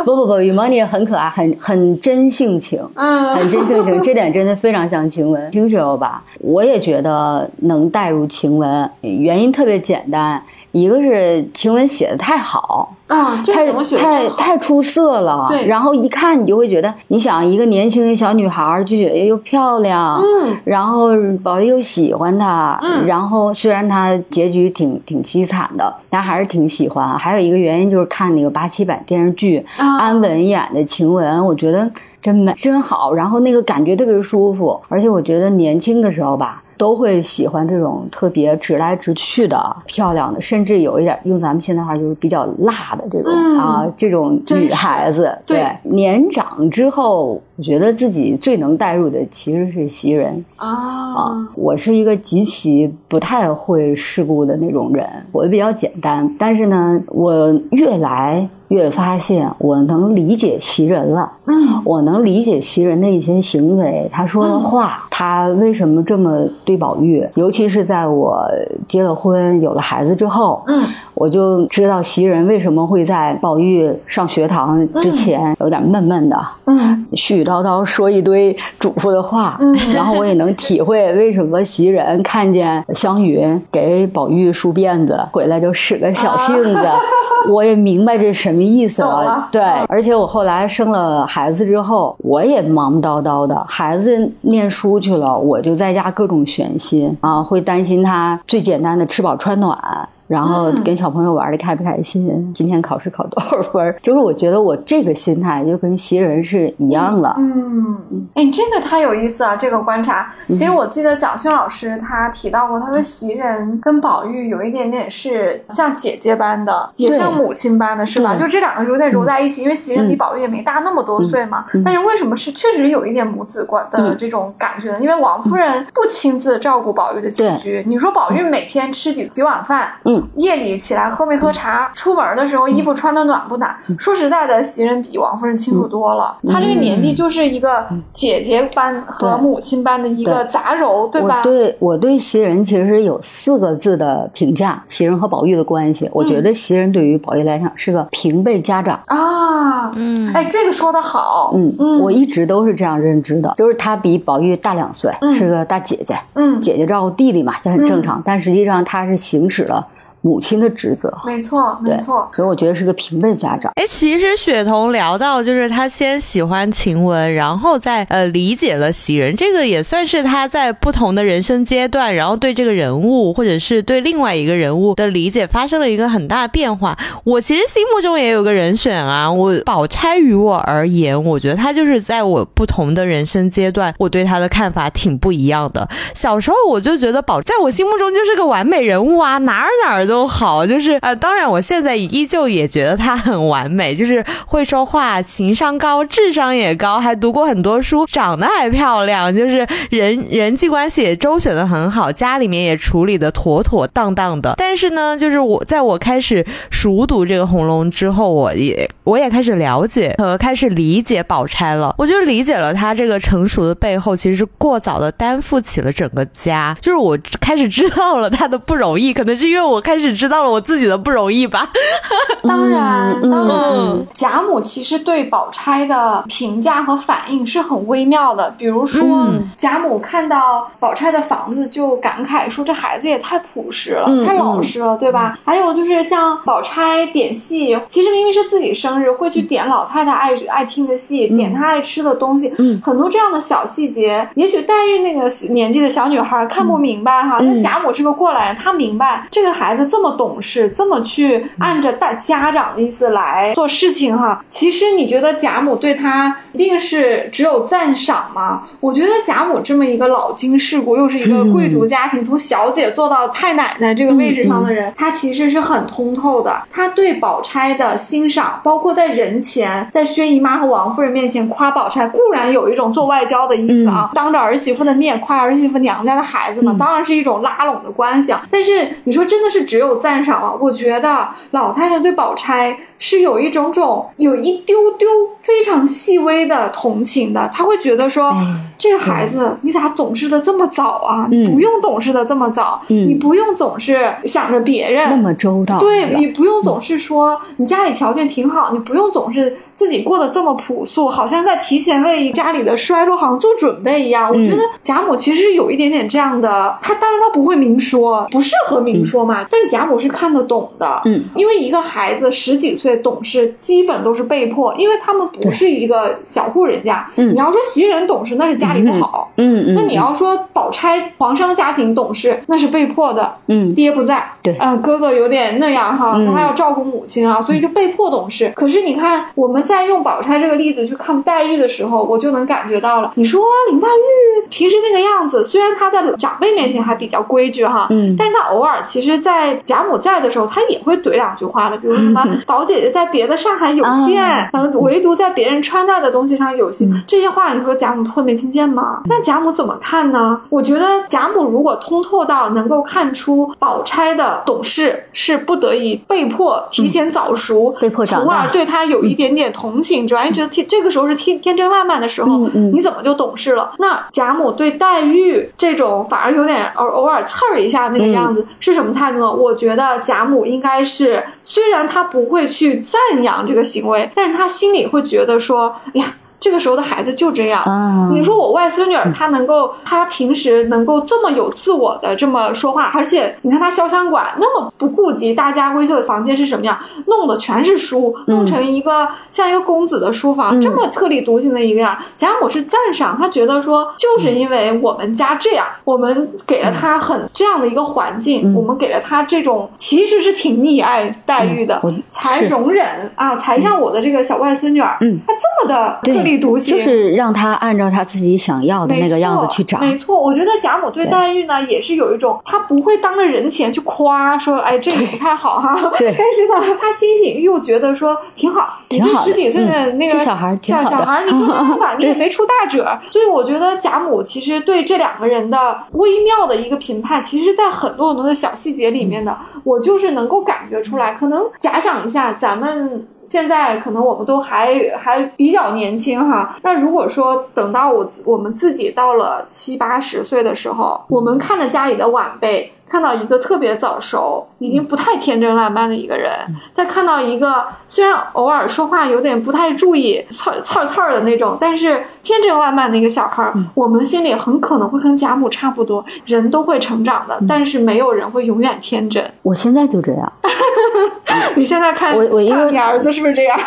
不不不，雨萌你也很可爱，很很真性情，嗯很真性情，这点真的非常像晴雯。听时候吧，我也觉得能带入晴雯，原因特别简单，一个是晴雯写的太好，啊，太太太出色了，对然后一看你就会觉得，你想一个年轻的小女孩儿就觉得又漂亮，嗯，然后宝玉又喜欢她，嗯然后虽然她结局挺挺凄惨的，但还是挺喜欢。还有一个原因就是看那个八七版电视剧，啊安稳演的晴雯，我觉得真美真好，然后那个感觉特别舒服，而且我觉得年轻的时候吧。都会喜欢这种特别直来直去的、漂亮的，甚至有一点用咱们现在话就是比较辣的这种、嗯啊，这种女孩子。对年长之后，我觉得自己最能带入的其实是袭人。啊啊，我是一个极其不太会世故的那种人，活得比较简单。但是呢，我越来越发现，我能理解袭人了。嗯我能理解袭人的一些行为，他说的话，他为什么这么对宝玉？尤其是在我结了婚、有了孩子之后，嗯我就知道袭人为什么会在宝玉上学堂之前有点闷闷的。嗯絮絮叨叨说一堆嘱咐的话，然后我也能体会为什么袭人看见湘云给宝玉梳辫子回来就使个小性子，我也明白这是什么意思懂了对嗯，而且我后来生了孩子之后，我也忙叨叨的，孩子念书去了，我就在家各种悬心啊，会担心他最简单的吃饱穿暖。然后嗯跟小朋友玩的开不开心？今天考试考多少分儿？就是我觉得我这个心态就跟袭人是一样的。嗯，哎，这个太有意思了，这个观察。嗯其实我记得蒋勋老师他提到过，他说袭人跟宝玉有一点点是像姐姐般的，也像母亲般的，是吧？就这两个有点揉在一起，因为袭人比嗯宝玉也没大那么多岁嘛。嗯但是为什么是确实有一点母子关的嗯这种感觉呢？因为王夫人不亲自照顾宝玉的起居，你说宝玉每天吃几几碗饭，嗯，夜里起来喝没喝茶，出门的时候衣服穿的暖不暖？说实在的，袭人比王夫人清楚多了。她这个年纪就是一个姐姐般和母亲般的一个杂糅，对吧我？对我对袭人其实有四个字的评价：袭人和宝玉的关系。我觉得袭人对于宝玉来讲是个平辈家长。啊，嗯，哎，这个说的好，嗯，嗯我一直都是这样认知的，就是她比宝玉大两岁，嗯是个大姐姐，嗯，姐姐照顾弟弟嘛，也很正常。但实际上她是行使了母亲的职责，没错，没错，所以我觉得是个平辈家长。哎，其实雪桐聊到，就是他先喜欢晴雯，然后再呃理解了袭人，这个也算是他在不同的人生阶段，然后对这个人物或者是对另外一个人物的理解发生了一个很大变化。我其实心目中也有个人选啊，我宝钗于我而言，我觉得他就是在我不同的人生阶段，我对他的看法挺不一样的。小时候我就觉得宝在我心目中就是个完美人物啊，哪儿哪儿都都好，就是呃，当然我现在依旧也觉得他很完美，就是会说话，情商高，智商也高，还读过很多书，长得还漂亮，就是人人际关系也周旋的很好，家里面也处理的妥妥当当的。但是呢，就是我在我开始熟读这个《红楼梦》之后，我也我也开始了解和开始理解宝钗了，我就理解了她这个成熟的背后，其实是过早的担负起了整个家，就是我开始知道了她的不容易，可能是因为我开始知道了我自己的不容易吧。当然，嗯当然。嗯，贾母其实对宝钗的评价和反应是很微妙的。比如说，嗯。贾母看到宝钗的房子就感慨说：“这孩子也太朴实了，嗯太老实了，对吧？”还有就是像宝钗点戏，其实明明是自己生日，会去点老太太爱爱听的戏，点她爱吃的东西，嗯。很多这样的小细节，也许黛玉那个年纪的小女孩看不明白哈，嗯。那贾母是个过来人，她明白这个孩子这么懂事，这么去按着大家长的意思来做事情哈。其实你觉得贾母对他一定是只有赞赏吗？我觉得贾母这么一个老经世故，又是一个贵族家庭，从小姐做到太奶奶这个位置上的人，她其实是很通透的。她对宝钗的欣赏，包括在人前，在薛姨妈和王夫人面前夸宝钗，固然有一种做外交的意思啊，当着儿媳妇的面夸儿媳妇娘家的孩子嘛，当然是一种拉拢的关系。但是你说真的是只有有赞赏啊？我觉得老太太对宝钗。是有一种种有一丢丢非常细微的同情的，他会觉得说，这个孩子你咋懂事的这么早啊？你不用懂事的这么早，你不用总是想着别人。那么周到，对你不用总是说你家里条件挺好，你不用总是自己过得这么朴素，好像在提前为家里的衰落好像做准备一样。我觉得贾母其实有一点点这样的，他当然他不会明说，不适合明说嘛，但是贾母是看得懂的，嗯，因为一个孩子十几岁。懂事基本都是被迫，因为他们不是一个小户人家。你要说袭人懂事，那是家里不好。嗯嗯。那你要说宝钗皇商家庭懂事，那是被迫的。嗯，爹不在。对。嗯，哥哥有点那样哈，他还要照顾母亲啊，所以就被迫懂事。可是你看，我们在用宝钗这个例子去看黛玉的时候，我就能感觉到了。你说林黛玉平时那个样子，虽然她在长辈面前还比较规矩哈，嗯，但是她偶尔其实，在贾母在的时候，她也会怼两句话的，比如什么 宝姐姐姐。在别的上海有限，嗯，唯独在别人穿戴的东西上有限。这些话，你说贾母会没听见吗？那贾母怎么看呢？我觉得贾母如果通透到能够看出宝钗的懂事是不得已、被迫、提前早熟、被迫长大，对她有一点点同情，之外，觉得天这个时候是天天真烂漫的时候，你怎么就懂事了？那贾母对黛玉这种反而有点偶偶尔刺儿一下那个样子是什么态度呢？我觉得贾母应该是，虽然她不会去。去赞扬这个行为，但是他心里会觉得说，哎呀。这个时候的孩子就这样。你说我外孙女儿，她能够，她平时能够这么有自我的这么说话，而且你看她潇湘馆那么不顾及大家闺秀的房间是什么样，弄的全是书，弄成一个像一个公子的书房，这么特立独行的一个样。贾母是赞赏，她觉得说，就是因为我们家这样，我们给了她很这样的一个环境，我们给了她这种其实是挺溺爱黛玉的，才容忍啊，才让我的这个小外孙女儿，嗯，她这么的特立。就是让他按照他自己想要的那个样子去长。没错，我觉得贾母对黛玉呢，也是有一种，她不会当着人前去夸说，哎，这个不太好哈。对。但是呢，她心里又觉得说挺好，挺好。十几岁的那个小孩，小小孩，你做这吧，你也没出大褶。所以我觉得贾母其实对这两个人的微妙的一个评判，其实，在很多很多的小细节里面的，我就是能够感觉出来。可能假想一下，咱们。现在可能我们都还还比较年轻哈，那如果说等到我我们自己到了七八十岁的时候，我们看着家里的晚辈。看到一个特别早熟、已经不太天真烂漫的一个人，再看到一个虽然偶尔说话有点不太注意、刺刺刺的那种，但是天真烂漫的一个小孩，我们心里很可能会跟贾母差不多。人都会成长的，但是没有人会永远天真。我现在就这样。你现在看我，我一个你儿子是不是这样？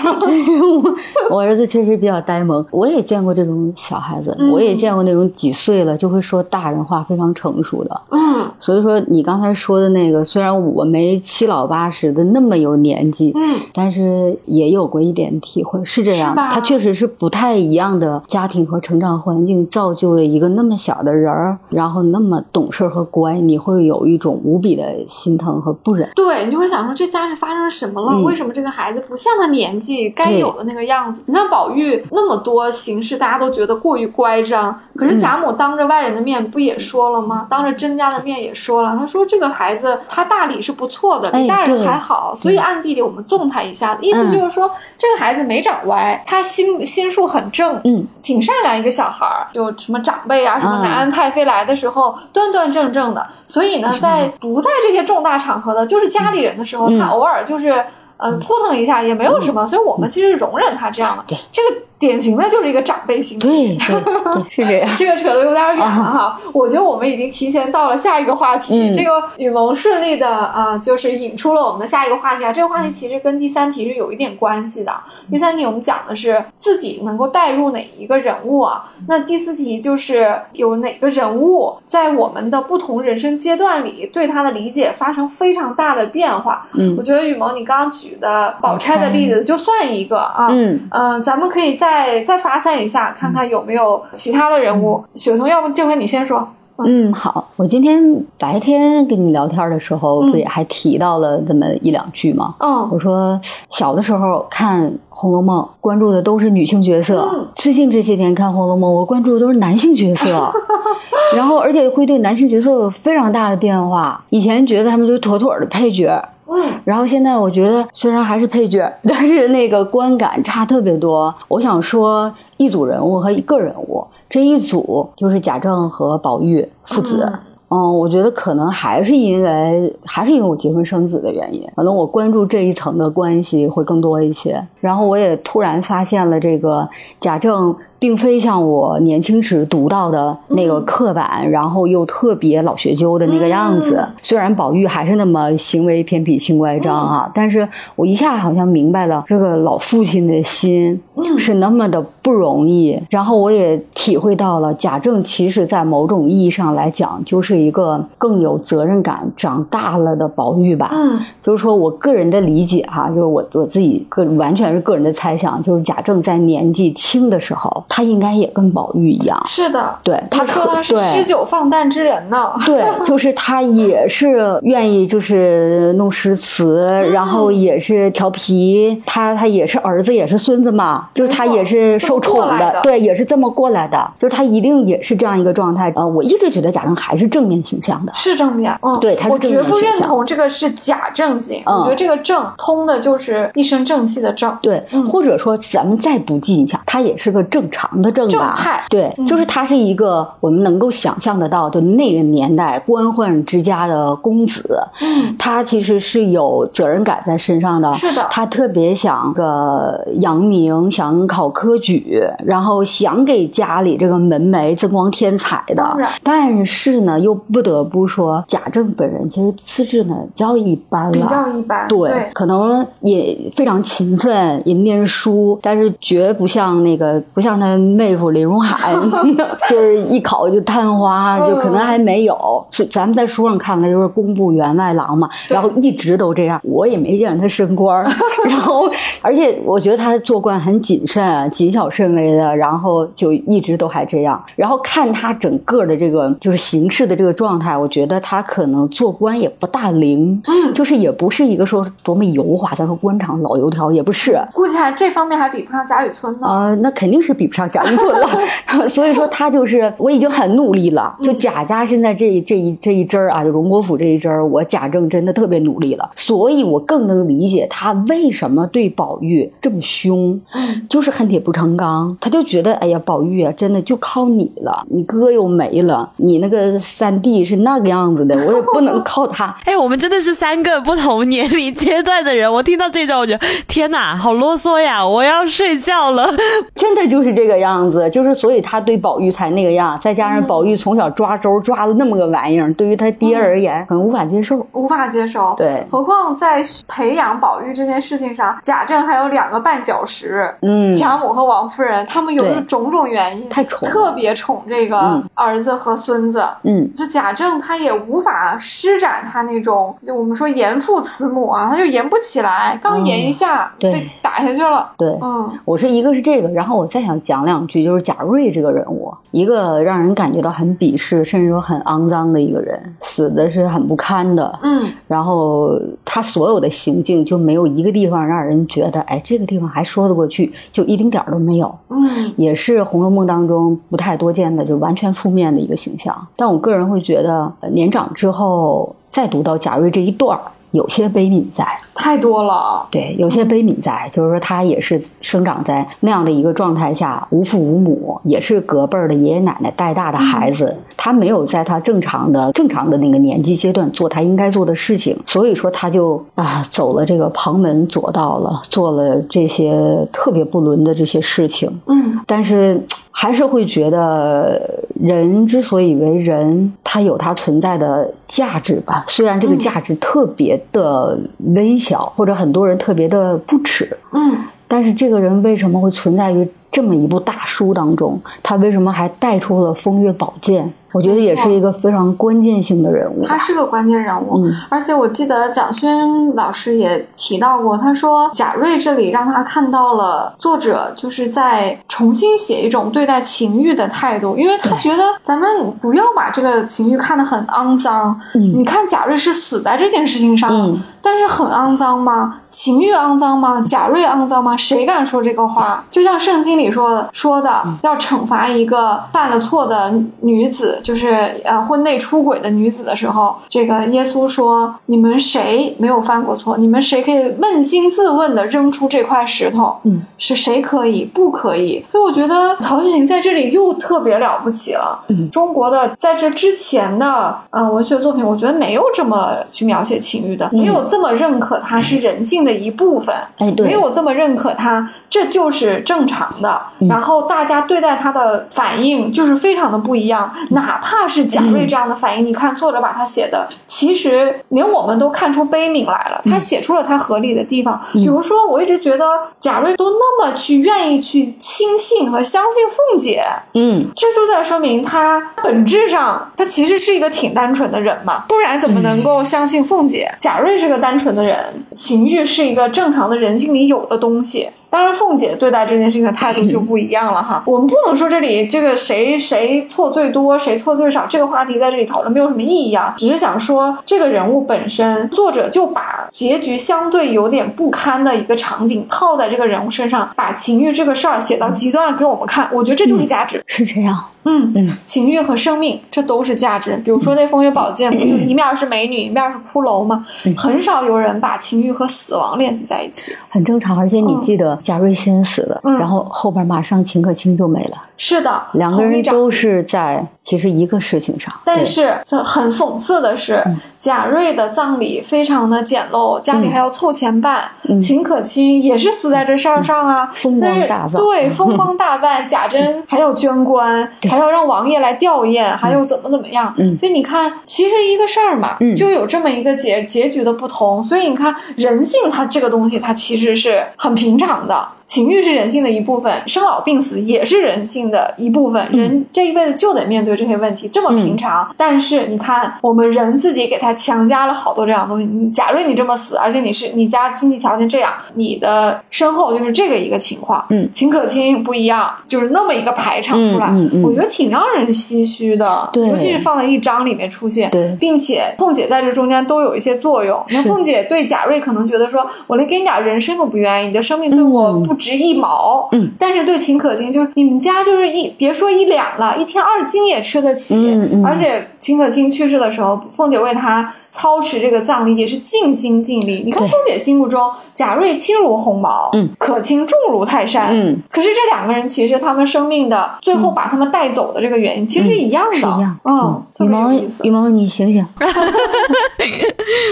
我儿子确实比较呆萌。我也见过这种小孩子，我也见过那种几岁了就会说大人话、非常成熟的。嗯，所以说。你刚才说的那个，虽然我没七老八十的那么有年纪，嗯，但是也有过一点体会，是这样。他确实是不太一样的家庭和成长环境造就了一个那么小的人儿，然后那么懂事和乖，你会有一种无比的心疼和不忍。对，你就会想说这家是发生什么了？为什么这个孩子不像他年纪该有的那个样子？你看宝玉那么多形式，大家都觉得过于乖张，可是贾母当着外人的面不也说了吗？当着甄家的面也说了，他。说这个孩子他大理是不错的，比大人还好，所以暗地里我们纵他一下，意思就是说这个孩子没长歪，他心心术很正，嗯，挺善良一个小孩儿，就什么长辈啊，什么南安太妃来的时候端端正正的，所以呢，在不在这些重大场合的，就是家里人的时候，他偶尔就是。嗯，扑腾一下也没有什么，所以我们其实容忍他这样的。对，这个典型的就是一个长辈心理。对 是这样。这个扯得有点远了哈，我觉得我们已经提前到了下一个话题。嗯这个雨萌顺利的啊、就是引出了我们的下一个话题啊。这个话题其实跟第三题是有一点关系的。第三题我们讲的是自己能够带入哪一个人物啊？那第四题就是有哪个人物在我们的不同人生阶段里对他的理解发生非常大的变化。嗯我觉得雨萌你刚刚举的宝钗的例子就算一个啊。嗯，嗯、咱们可以再再发散一下，看看有没有其他的人物。雪桐，要不这回你先说。嗯，好，我今天白天跟你聊天的时候，嗯不也还提到了这么一两句吗？嗯我说小的时候看《红楼梦》，关注的都是女性角色；嗯最近这些年看《红楼梦》，我关注的都是男性角色。然后，而且会对男性角色有非常大的变化。以前觉得他们就是妥妥的配角，嗯然后现在我觉得虽然还是配角，但是那个观感差特别多。我想说，一组人物和一个人物，这一组就是贾政和宝玉父子。嗯嗯，我觉得可能还是因为还是因为我结婚生子的原因，可能我关注这一层的关系会更多一些。然后我也突然发现了这个贾政并非像我年轻时读到的那个刻板，然后又特别老学究的那个样子。嗯虽然宝玉还是那么行为偏僻、性乖张啊，但是我一下好像明白了这个老父亲的心嗯是那么的不容易。然后我也体会到了贾政其实在某种意义上来讲，就是一个更有责任感、长大了的宝玉吧。嗯就是说我个人的理解哈，就是我我自己个完全是个人的猜想，就是贾政在年纪轻的时候，他应该也跟宝玉一样，是的，对他说他是对。诗酒放诞之人呢。对，就是他也是愿意就是弄诗词，然后也是调皮，他他也是儿子也是孙子嘛，就是他也是受宠的对，也是这么过来的，就是他一定也是这样一个状态。呃，我一直觉得贾政还是正面形象的，是正面，嗯，对他是正我绝不认同这个是假正经，嗯。我觉得这个正通的就是一身正气的正，对，嗯。或者说咱们再不计一下，他也是个正常的正吧？对，嗯。就是他是一个我们能够想象得到的那个年代官宦之家的公子，嗯，他其实是有责任感在身上的。是的。他特别想个扬名，想考科举，然后想给家里这个门楣增光添彩的。但是呢，又不得不说，贾政本人其实资质呢比较一般了，比较一般，对，对，可能也非常勤奋，也念书，但是绝不像那个不像他妹夫李荣海，就是一考就探花，就可能还没有。是咱们在书上看的就是工部员外郎嘛，然后一直都这样，我也没见他升官儿。然后，而且我觉得他做官很谨慎、谨小慎微的，然后就一直都还这样。然后看他整个的这个就是行事的这个状态，我觉得他可能做官也不大灵，嗯就是也不是一个说多么油滑，咱说官场老油条也不是。估计还这方面还比不上贾雨村呢。啊、那肯定是比不上贾雨村了 所以说他就是我已经很努力了。就贾家现在这这一这一支儿啊，就荣国府这一支儿，我贾政真的特别努力了，所以我更能理解他为什么对宝玉这么凶，就是恨铁不成钢。他就觉得，哎呀，宝玉啊，真的就靠你了，你哥又没了，你那个三弟是那个样子的，我也不能靠他。哎，我们真的是三个不同年龄阶段的人。我听到这段，我觉得天哪，好啰嗦呀！我要睡觉了。真的就是这个样子，就是所以他对宝玉才那个样，再加上宝玉从小抓周抓了那么个玩意儿，对于他爹而言可能无法接受。无法接受，对。何况在培养宝玉这件事情上，贾政还有两个绊脚石，嗯，贾母和王夫人，他们由于对种种原因，太宠特别宠这个嗯儿子和孙子。嗯，就贾政他也无法施展他那种，就我们说严父慈母啊，他就严不起来，刚严一下、被打下去了。对。嗯。我是一个是这个，然后我再想讲两句，就是贾瑞这个人物，一个让人感觉到很鄙视，甚至说很肮脏的一个人，死的是很不堪的。嗯，然后他所有的行径就没有一个地方让人觉得，哎，这个地方还说得过去，就一丁点儿都没有。嗯也是《红楼梦》当中不太多见的，就完全负面的一个形象。但我个人会觉得，呃年长之后再读到贾瑞这一段儿，有些悲悯在。太多了。对，有些悲悯在，就是说他也是生长在那样的一个状态下，无父无母，也是隔辈儿的爷爷奶奶带大的孩子，他没有在他正常的正常的那个年纪阶段做他应该做的事情，所以说他就啊走了这个旁门左道了，做了这些特别不伦的这些事情。嗯但是还是会觉得人之所以为人，他有他存在的价值吧。虽然这个嗯价值特别的微小，或者很多人特别的不耻，嗯但是这个人为什么会存在于这么一部大书当中？他为什么还带出了风月宝剑？我觉得也是一个非常关键性的人物。他是个关键人物，嗯而且我记得蒋勋老师也提到过，他说贾瑞这里让他看到了作者就是在重新写一种对待情欲的态度，因为他觉得咱们不要把这个情欲看得很肮脏。嗯你看贾瑞是死在这件事情上，嗯但是很肮脏吗？情欲肮脏吗？贾瑞肮脏吗？谁敢说这个话？就像圣经里说说的，要惩罚一个犯了错的女子，就是呃婚内出轨的女子的时候，这个耶稣说：“你们谁没有犯过错？你们谁可以扪心自问的扔出这块石头？嗯，是谁可以？不可以？”所以我觉得曹雪芹在这里又特别了不起了。嗯中国的在这之前的呃文学作品，我觉得没有这么去描写情欲的，没有这么认可它是人性的一部分。哎，对，没有这么认可它，这就是正常的。嗯。然后大家对待它的反应就是非常的不一样，哪怕是贾瑞这样的反应，你看作者把他写的，其实连我们都看出悲悯来了。他写出了他合理的地方，比如说，我一直觉得贾瑞都那么去愿意去轻信和相信凤姐，嗯。这就在说明他本质上他其实是一个挺单纯的人嘛，不然怎么能够相信凤姐？贾瑞是个单纯的人，情绪是一个正常的人性里有的东西。当然，凤姐对待这件事情的态度就不一样了哈。我们不能说这里这个谁谁错最多，谁错最少，这个话题在这里讨论没有什么意义啊。只是想说，这个人物本身，作者就把结局相对有点不堪的一个场景套在这个人物身上，把情欲这个事儿写到极端了给我们看。我觉得这就是价值。是这样。嗯嗯情欲和生命，这都是价值。比如说那风月宝剑，不就一面是美女，一面是骷髅吗？很少有人把情欲和死亡联系在一起。很正常，而且你嗯记得贾瑞先死了，嗯。然后后边马上秦可卿就没了，是的，两个人都是在其实一个事情上，但是很讽刺的是，贾瑞的葬礼非常的简陋，家里还要凑钱办。嗯秦可卿也是死在这事儿上啊，风光大但是葬对，风光大办，贾珍还要捐官，还要让王爷来吊唁，还要怎么怎么样。嗯所以你看，其实一个事儿嘛，嗯就有这么一个结结局的不同。所以你看，人性它这个东西，它其实是很平常的。情欲是人性的一部分，生老病死也是人性的一部分。嗯人这一辈子就得面对这些问题，这么平常。但是你看，我们人自己给他强加了好多这样的东西。你贾瑞你这么死，而且你是你家经济条件这样，你的身后就是这个一个情况。嗯秦可卿不一样，就是那么一个排场出来，嗯嗯嗯我觉得挺让人唏嘘的。对尤其是放在一章里面出现，对并且凤姐在这中间都有一些作用。那凤姐对贾瑞可能觉得说，我连给你点人参都不愿意，你的生命对我嗯不值一毛。嗯，但是对秦可卿就是你们家就是一别说一两了，一天二斤也吃得起。嗯嗯而且秦可卿去世的时候，凤姐为他。操持这个葬礼也是尽心尽力。你看凤姐心目中，贾瑞轻如鸿毛，嗯，可卿重如泰山，嗯。可是这两个人其实他们生命的最后把他们带走的这个原因其实是一样的，是一样。嗯，特羽毛羽。毛，你醒醒！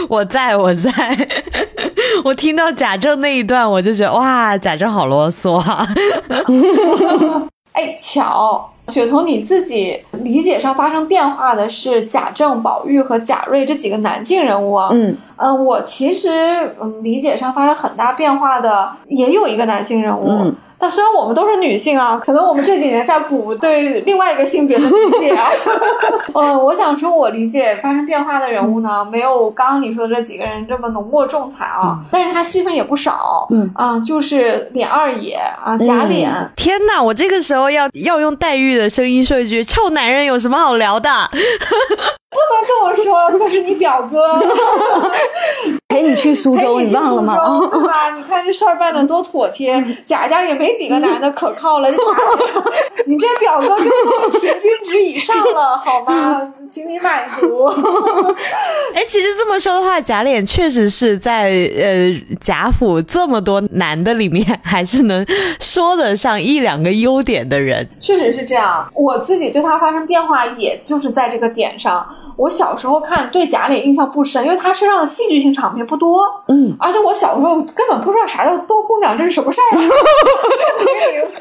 我 在我在，我听到贾政那一段，我就觉得哇，贾政好啰嗦啊！哎，巧，雪桐你自己理解上发生变化的是贾政、宝玉和贾瑞这几个男性人物啊。嗯嗯，我其实嗯理解上发生很大变化的也有一个男性人物。嗯但虽然我们都是女性啊，可能我们这几年在补对另外一个性别的理解啊。嗯，我想说，我理解发生变化的人物呢，没有刚刚你说的这几个人这么浓墨重彩啊，但是他戏份也不少。嗯啊，就是脸二爷啊，贾琏。嗯天哪，我这个时候要要用黛玉的声音说一句：“臭男人有什么好聊的？能这么说，他是你表哥。陪你去苏州，你忘了吗？对吧？你看这事儿办的多妥帖，贾家也没几个男的可靠了，贾 你这表哥就平均值以上了，好吗？请你满足。哎，其实这么说的话，贾琏确实是在呃贾府这么多男的里面，还是能说得上一两个优点的人。确实是这样，我自己对他发生变化，也就是在这个点上。我小时候看对贾琏印象不深，因为他身上的戏剧性场面不多。嗯，而且我小时候根本不知道啥叫多姑娘，这是什么事儿啊？没明白。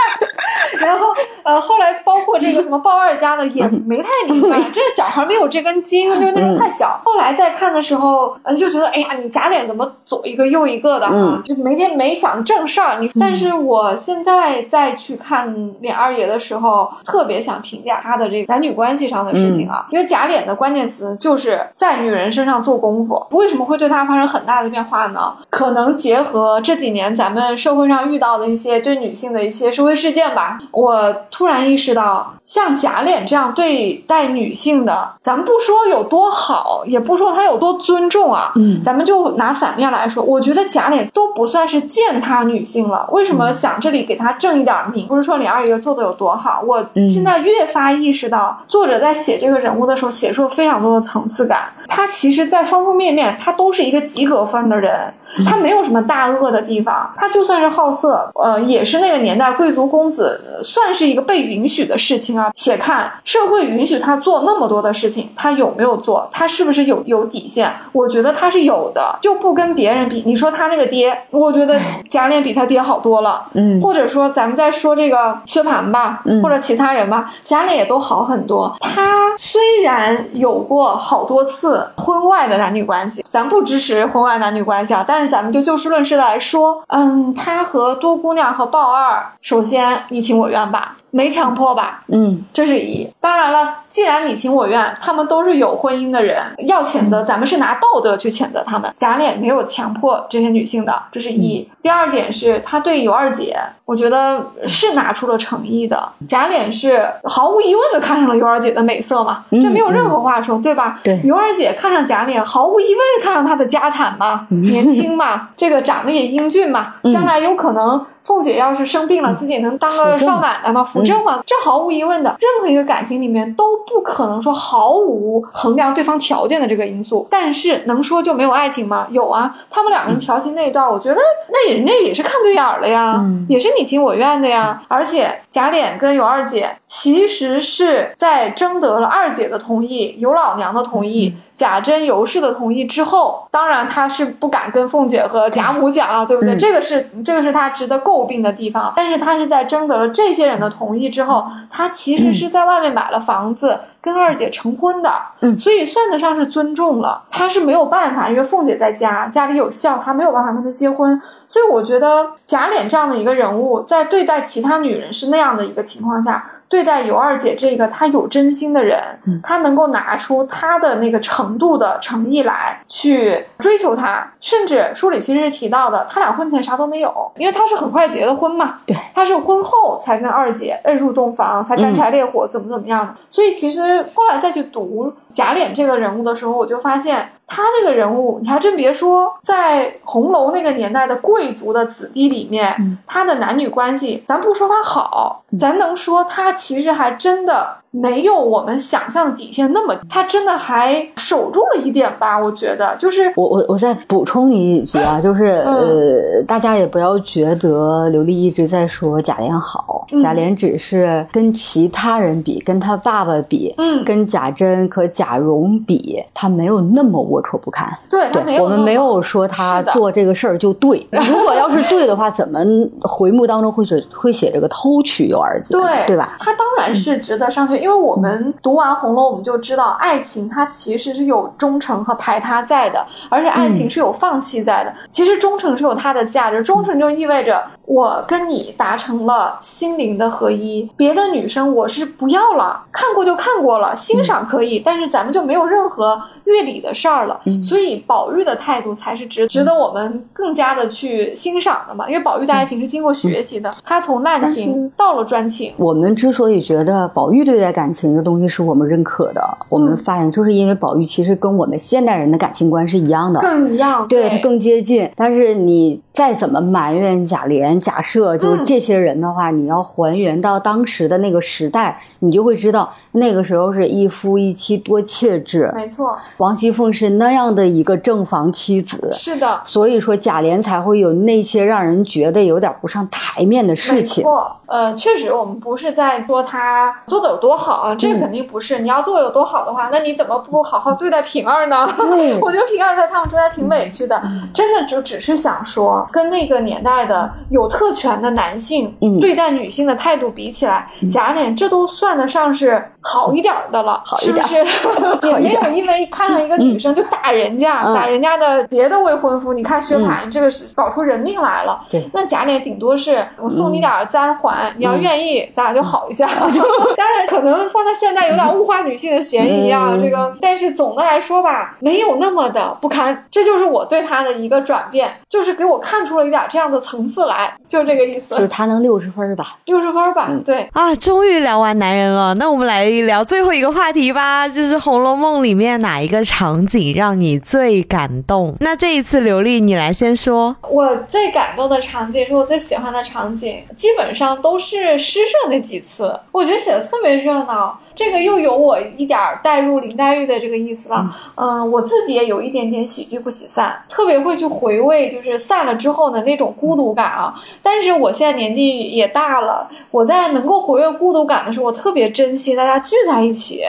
然后呃，后来包括这个什么鲍二家的也没太明白，这小孩没有这根筋，就是那时候太小。后来再看的时候，呃，就觉得哎呀，你贾琏怎么左一个右一个的哈，就没天没想正事儿。你但是我现在再去看琏二爷的时候，特别想评价他的这个男女关系上的事情啊，因为贾琏的关键。词就是在女人身上做功夫，为什么会对她发生很大的变化呢？可能结合这几年咱们社会上遇到的一些对女性的一些社会事件吧，我突然意识到，像贾琏这样对待女性的，咱们不说有多好，也不说他有多尊重啊，嗯，咱们就拿反面来说，我觉得贾琏都不算是践踏女性了。为什么想这里给他正一点名？不是说李二爷做的有多好，我现在越发意识到，作者在写这个人物的时候，写出非常。非常多的层次感，他其实，在方方面面，他都是一个及格分的人。他没有什么大恶的地方，他就算是好色，呃，也是那个年代贵族公子，算是一个被允许的事情啊。且看社会允许他做那么多的事情，他有没有做？他是不是有有底线？我觉得他是有的，就不跟别人比。你说他那个爹，我觉得贾琏比他爹好多了，嗯，或者说咱们再说这个薛蟠吧，或者其他人吧，贾琏也都好很多。他虽然有过好多次婚外的男女关系，咱不支持婚外男女关系啊，但是。咱们就就事论事的来说，嗯，他和多姑娘和鲍二，首先你情我愿吧。没强迫吧？嗯，这是一。当然了，既然你情我愿，他们都是有婚姻的人，要谴责，咱们是拿道德去谴责他们。贾琏没有强迫这些女性的，这是一。第二点是他对尤二姐，我觉得是拿出了诚意的。贾琏是毫无疑问的看上了尤二姐的美色嘛，这没有任何话说，对吧？对。尤二姐看上贾琏，毫无疑问是看上他的家产嘛，年轻嘛，这个长得也英俊嘛，将来有可能。凤姐要是生病了，自己能当个少奶奶吗？扶正吗？这毫无疑问的，任何一个感情里面都不可能说毫无衡量对方条件的这个因素。但是能说就没有爱情吗？有啊，他们两个人调情那一段，我觉得那人家也是看对眼了呀，也是你情我愿的呀。而且贾琏跟尤二姐其实是在征得了二姐的同意、尤老娘的同意。贾珍、尤氏的同意之后，当然他是不敢跟凤姐和 贾母讲啊，对不对？这个是这个是他值得诟病的地方。但是他是在征得了这些人的同意之后，他其实是在外面买了房子，跟二姐成婚的。嗯，所以算得上是尊重了。他是没有办法，因为凤姐在家，家里有孝，他没有办法跟她结婚。所以我觉得贾琏这样的一个人物，在对待其他女人是那样的一个情况下。对待尤二姐这个她有真心的人，她能够拿出她的那个程度的诚意来去追求她，甚至书里其实是提到的，他俩婚前啥都没有，因为他是很快结的婚嘛，对，他是婚后才跟二姐摁入洞房，才干柴烈火，怎么怎么样的，所以其实后来再去读贾琏这个人物的时候，我就发现。他这个人物，你还真别说，在红楼那个年代的贵族的子弟里面，他的男女关系，咱不说他好，咱能说他其实还真的。没有我们想象的底线那么，他真的还守住了一点吧？我觉得，就是我我我再补充你一句啊，就是呃，大家也不要觉得刘丽一直在说贾琏好，贾琏只是跟其他人比，跟他爸爸比，嗯，跟贾珍和贾蓉比，他没有那么龌龊不堪。对，对，我们没有说他做这个事儿就对。如果要是对的话，怎么回目当中会写会写这个偷取尤二姐？对，对吧？他当然是值得上去。因为我们读完《红楼》，我们就知道爱情它其实是有忠诚和排他在的，而且爱情是有放弃在的。其实忠诚是有它的价值，忠诚就意味着我跟你达成了心灵的合一，别的女生我是不要了，看过就看过了，欣赏可以，但是咱们就没有任何乐理的事儿了。所以宝玉的态度才是值值得我们更加的去欣赏的嘛。因为宝玉的爱情是经过学习的，他从滥情到了专情。我们之所以觉得宝玉对待感情的东西是我们认可的，我们发现就是因为宝玉其实跟我们现代人的感情观是一样的，更一样，对他更接近。但是你再怎么埋怨贾琏，假设就是这些人的话，你要还原到当时的那个时代，你就会知道那个时候是一夫一妻多妾制。没错，王熙凤是那样的一个正房妻子，是的。所以说贾琏才会有那些让人觉得有点不上台面的事情。没错，呃，确实我们不是在说他做的有多好啊，这肯定不是。你要做有多好的话，那你怎么不好好对待平儿呢？对 我觉得平儿在他们中间挺委屈的，真的就只是想说，跟那个年代的有特权的男性嗯。对待女性的态度比起来，贾琏这都算得上是好一点儿的了，好一点是？不是？没有因为看上一个女生就打人家，嗯。打人家的别的未婚夫。你看薛蟠这个是搞出人命来了，对。那贾琏顶多是我送你点儿簪环，你要愿意，咱俩就好一下。当然，可能放在现在有点物化女性的嫌疑啊，嗯。这个，但是总的来说吧，没有那么的不堪。这就是我对他的一个转变，就是给我看出了一点这样的层次来，就这个意思就是。他能六十分吧？六十分吧，对。啊，终于聊完男人了，那我们来聊最后一个话题吧，就是《红楼梦》里面哪一个场景让你最感动？那这一次刘丽，你来先说。我最感动的场景是我最喜欢的场景，基本上都是诗社那几次，我觉得写的特别热闹。这个又有我一点儿带入林黛玉的这个意思了。嗯、我自己也有一点点喜剧不喜散，特别会去回味，就是散了之后的那种孤独感啊。但是我现在年纪也大了，我在能够回味孤独感的时候，我特别珍惜大家聚在一起。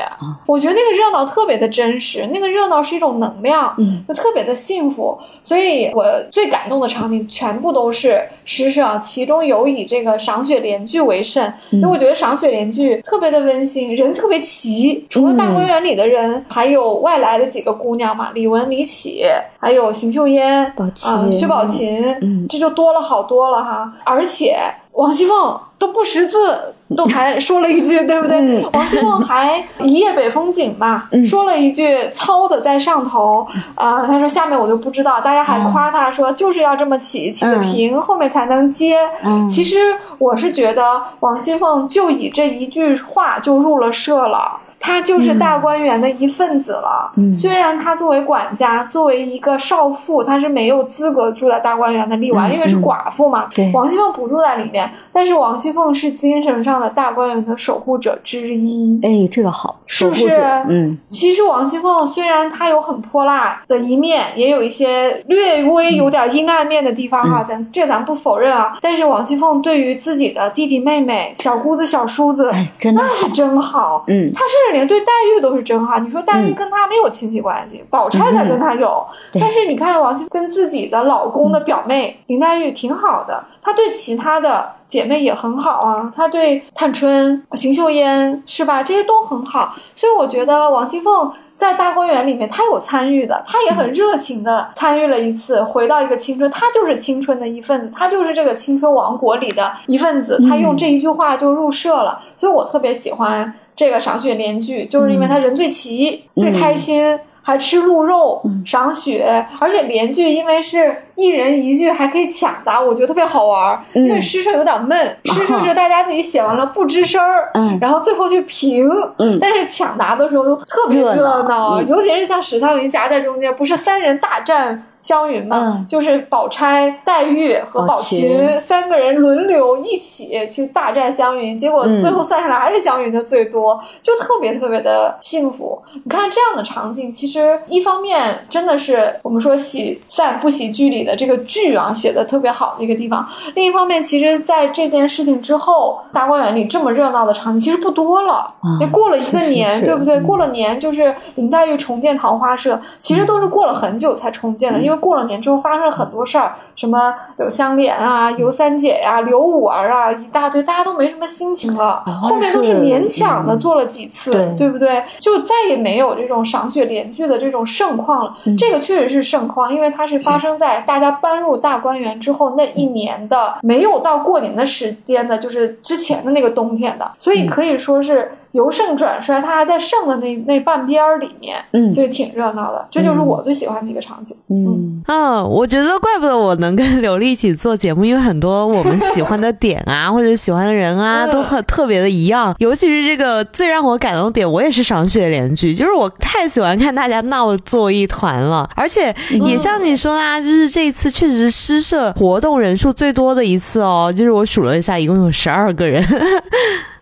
我觉得那个热闹特别的真实，那个热闹是一种能量，嗯，就特别的幸福。所以我最感动的场景全部都是诗社，其中有以这个赏雪联句为甚，因为我觉得赏雪联句特别的温馨，人特别齐，除了大观园里的人，还有外来的几个姑娘嘛，李玟、李绮，还有邢岫烟、啊、薛宝琴，嗯。这就多了好多了哈。而且王熙凤都不识字，都还说了一句，对不对？嗯王熙凤还一夜北风景嘛，嗯说了一句操的在上头啊、他说下面我就不知道，大家还夸他说就是要这么起，起个嗯平，后面才能接。嗯其实我是觉得王熙凤就以这一句话就入了社了。她就是大观园的一份子了。嗯虽然她作为管家，作为一个少妇，她是没有资格住在大观园的丽园，嗯因为是寡妇嘛。对王熙凤不住在里面，但是王熙凤是精神上的大观园的守护者之一。哎，这个好，是不守护者是嗯，其实王熙凤虽然她有很泼辣的一面，也有一些略微有点阴暗面的地方哈，咱这咱不否认啊。但是王熙凤对于自己的弟弟妹妹、小姑子、小叔子，哎，真的那是，真好。嗯她甚至连对黛玉都是真好。你说黛玉跟她没有亲戚关系，宝钗才跟她有。对但是你看王熙跟自己的老公的表妹林黛玉挺好的，她对其他的姐妹也很好啊，她对探春、邢岫烟是吧？这些都很好。所以我觉得王熙凤。在大观园里面，她有参与的，她也很热情的参与了一次，回到一个青春，她就是青春的一份子，她就是这个青春王国里的一份子，她用这一句话就入社了，所以我特别喜欢这个赏雪联句，就是因为他人最齐，最开心。还吃鹿肉、赏雪，而且连句因为是一人一句，还可以抢答，我觉得特别好玩儿。因为诗社有点闷，诗社是大家自己写完了不吱声儿，嗯然后最后去评，嗯。但是抢答的时候就特别热热闹嗯。尤其是像史湘云夹在中间，不是三人大战湘云嘛，嗯就是宝钗、黛玉和宝宝琴三个人轮流一起去大战湘云，结果嗯最后算下来还是湘云的最多，就特别特别的幸福。你看这样的场景，其实一方面真的是我们说喜散不喜剧里的这个剧啊写的特别好的一个地方，另一方面，其实在这件事情之后，大观园里这么热闹的场景其实不多了。也过了一个年，是对不对？嗯过了年就是林黛玉重建桃花社，其实都是过了很久才重建的，因为过了年之后发生了很多事儿，什么柳湘莲啊、尤三姐呀、刘五儿啊，一大堆，大家都没什么心情了。后面都是勉强的嗯做了几次，对对不对？就再也没有这种赏雪联句的这种盛况了。嗯这个确实是盛况，因为它是发生在 大家搬入大观园之后那一年的，没有到过年的时间的，就是之前的那个冬天的，所以可以说是。由盛转衰，它还在盛的那那半边儿里面，嗯所以挺热闹的。这就是我最喜欢的一个场景。嗯嗯，我觉得怪不得我能跟 刘丽一起做节目，因为很多我们喜欢的点啊，或者喜欢的人啊，嗯都很特别的一样。尤其是这个最让我感动的点，我也是赏雪连剧，就是我太喜欢看大家闹作一团了，而且也像你说啦啊，就是这一次确实是诗社活动人数最多的一次哦，就是我数了一下，一共有十二个人。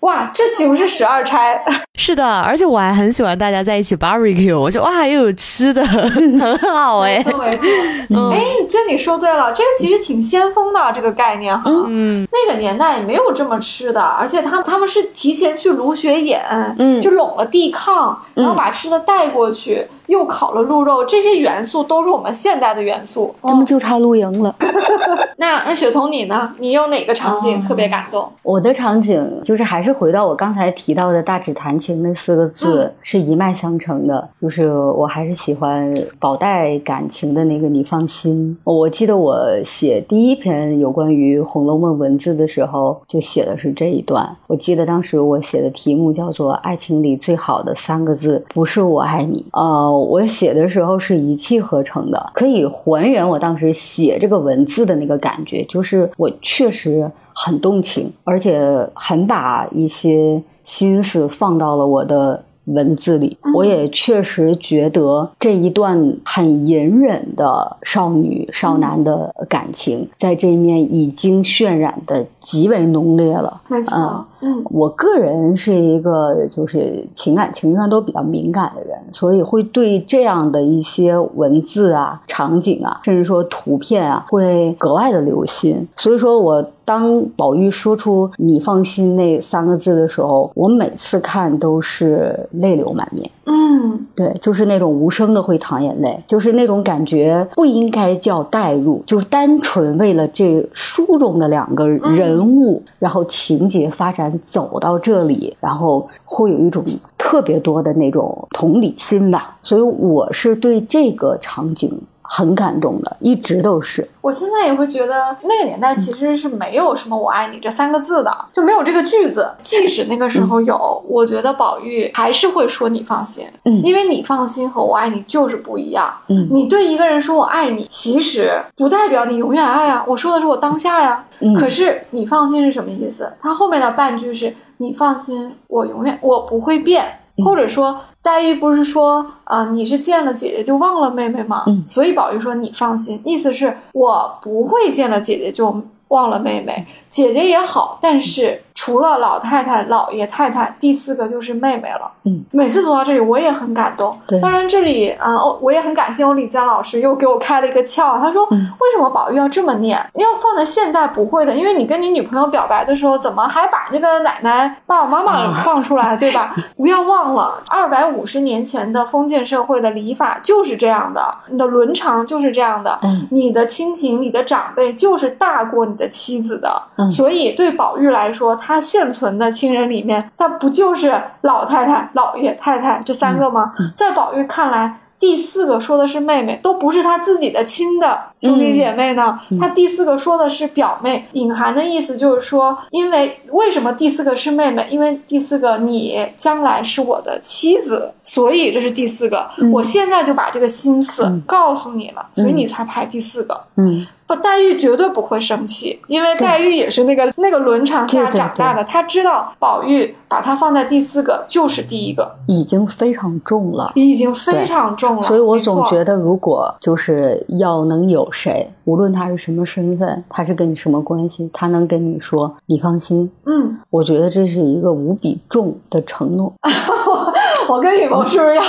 哇，这岂不是十二钗？是的，而且我还很喜欢大家在一起 barbecue，我说哇，又有吃的，很好哎。哎，这你说对了，这个其实挺先锋的这个概念哈。嗯，那个年代也没有这么吃的，而且他们他们是提前去芦雪眼，嗯就拢了地炕，然后把吃的带过去，又烤了鹿肉，这些元素都是我们现代的元素。他们就差露营了。那那雪桐你呢？你有哪个场景特别感动？我的场景就是还是回到我刚才提到的“大指弹琴”那四个字，嗯是一脉相承的。就是我还是喜欢宝黛感情的那个“你放心”。我记得我写第一篇有关于《红楼梦》文字的时候，就写的是这一段。我记得当时我写的题目叫做“爱情里最好的三个字不是我爱你”。呃，我写的时候是一气呵成的，可以还原我当时写这个文字的那个感觉，就是我确实很动情，而且很把一些心思放到了我的文字里。我也确实觉得这一段很隐忍的少女少男的感情，在这一面已经渲染的极为浓烈了。没错，嗯嗯我个人是一个就是情感情绪上都比较敏感的人，所以会对这样的一些文字啊、场景啊，甚至说图片啊，会格外的留心。所以说我当宝玉说出“你放心”那三个字的时候，我每次看都是泪流满面。嗯对，就是那种无声的会淌眼泪，就是那种感觉不应该叫代入，就是单纯为了这书中的两个人物，然后情节发展走到这里，然后会有一种特别多的那种同理心吧。所以我是对这个场景很感动的，一直都是。我现在也会觉得那个年代其实是没有什么“我爱你”这三个字的，就没有这个句子。即使那个时候有，我觉得宝玉还是会说“你放心”，嗯因为你放心和我爱你就是不一样。嗯你对一个人说我爱你，其实不代表你永远爱啊，我说的是我当下呀。嗯可是你放心是什么意思？他后面的半句是你放心，我永远我不会变。嗯或者说，黛玉不是说啊、你是见了姐姐就忘了妹妹吗？嗯所以宝玉说你放心，意思是我不会见了姐姐就忘了妹妹，姐姐也好，但是除了老太太、老爷太太，第四个就是妹妹了。嗯，每次读到这里，我也很感动。对当然这里啊、哦我也很感谢欧丽娟老师又给我开了一个窍。他说，嗯为什么宝玉要这么念？要放在现代不会的，因为你跟你女朋友表白的时候，怎么还把这个奶奶、爸爸妈妈放出来，对吧？不要忘了，二百五十年前的封建社会的礼法就是这样的，你的伦常就是这样的，嗯你的亲情、你的长辈就是大过你的妻子的。嗯所以对宝玉来说，他现存的亲人里面，他不就是老太太、老爷太太这三个吗？在宝玉看来。第四个说的是妹妹，都不是他自己的亲的兄弟姐妹呢。他第四个说的是表妹，隐含的意思就是说，因为为什么第四个是妹妹？因为第四个你将来是我的妻子，所以这是第四个。我现在就把这个心思告诉你了，所以你才排第四个。嗯不，黛玉绝对不会生气，因为黛玉也是那个那个伦常下长大的，她知道宝玉把她放在第四个就是第一个，已经非常重了。已经非常重了。所以我总觉得，如果就是要能有谁，无论他是什么身份，他是跟你什么关系，他能跟你说“你放心嗯，”，我觉得这是一个无比重的承诺。我跟雨萌是不是要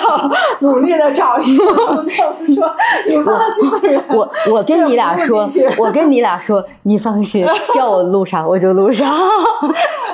努力的找一个 说你放心的人？我我跟你俩说我跟你俩说，你放心，叫我录啥我就录啥。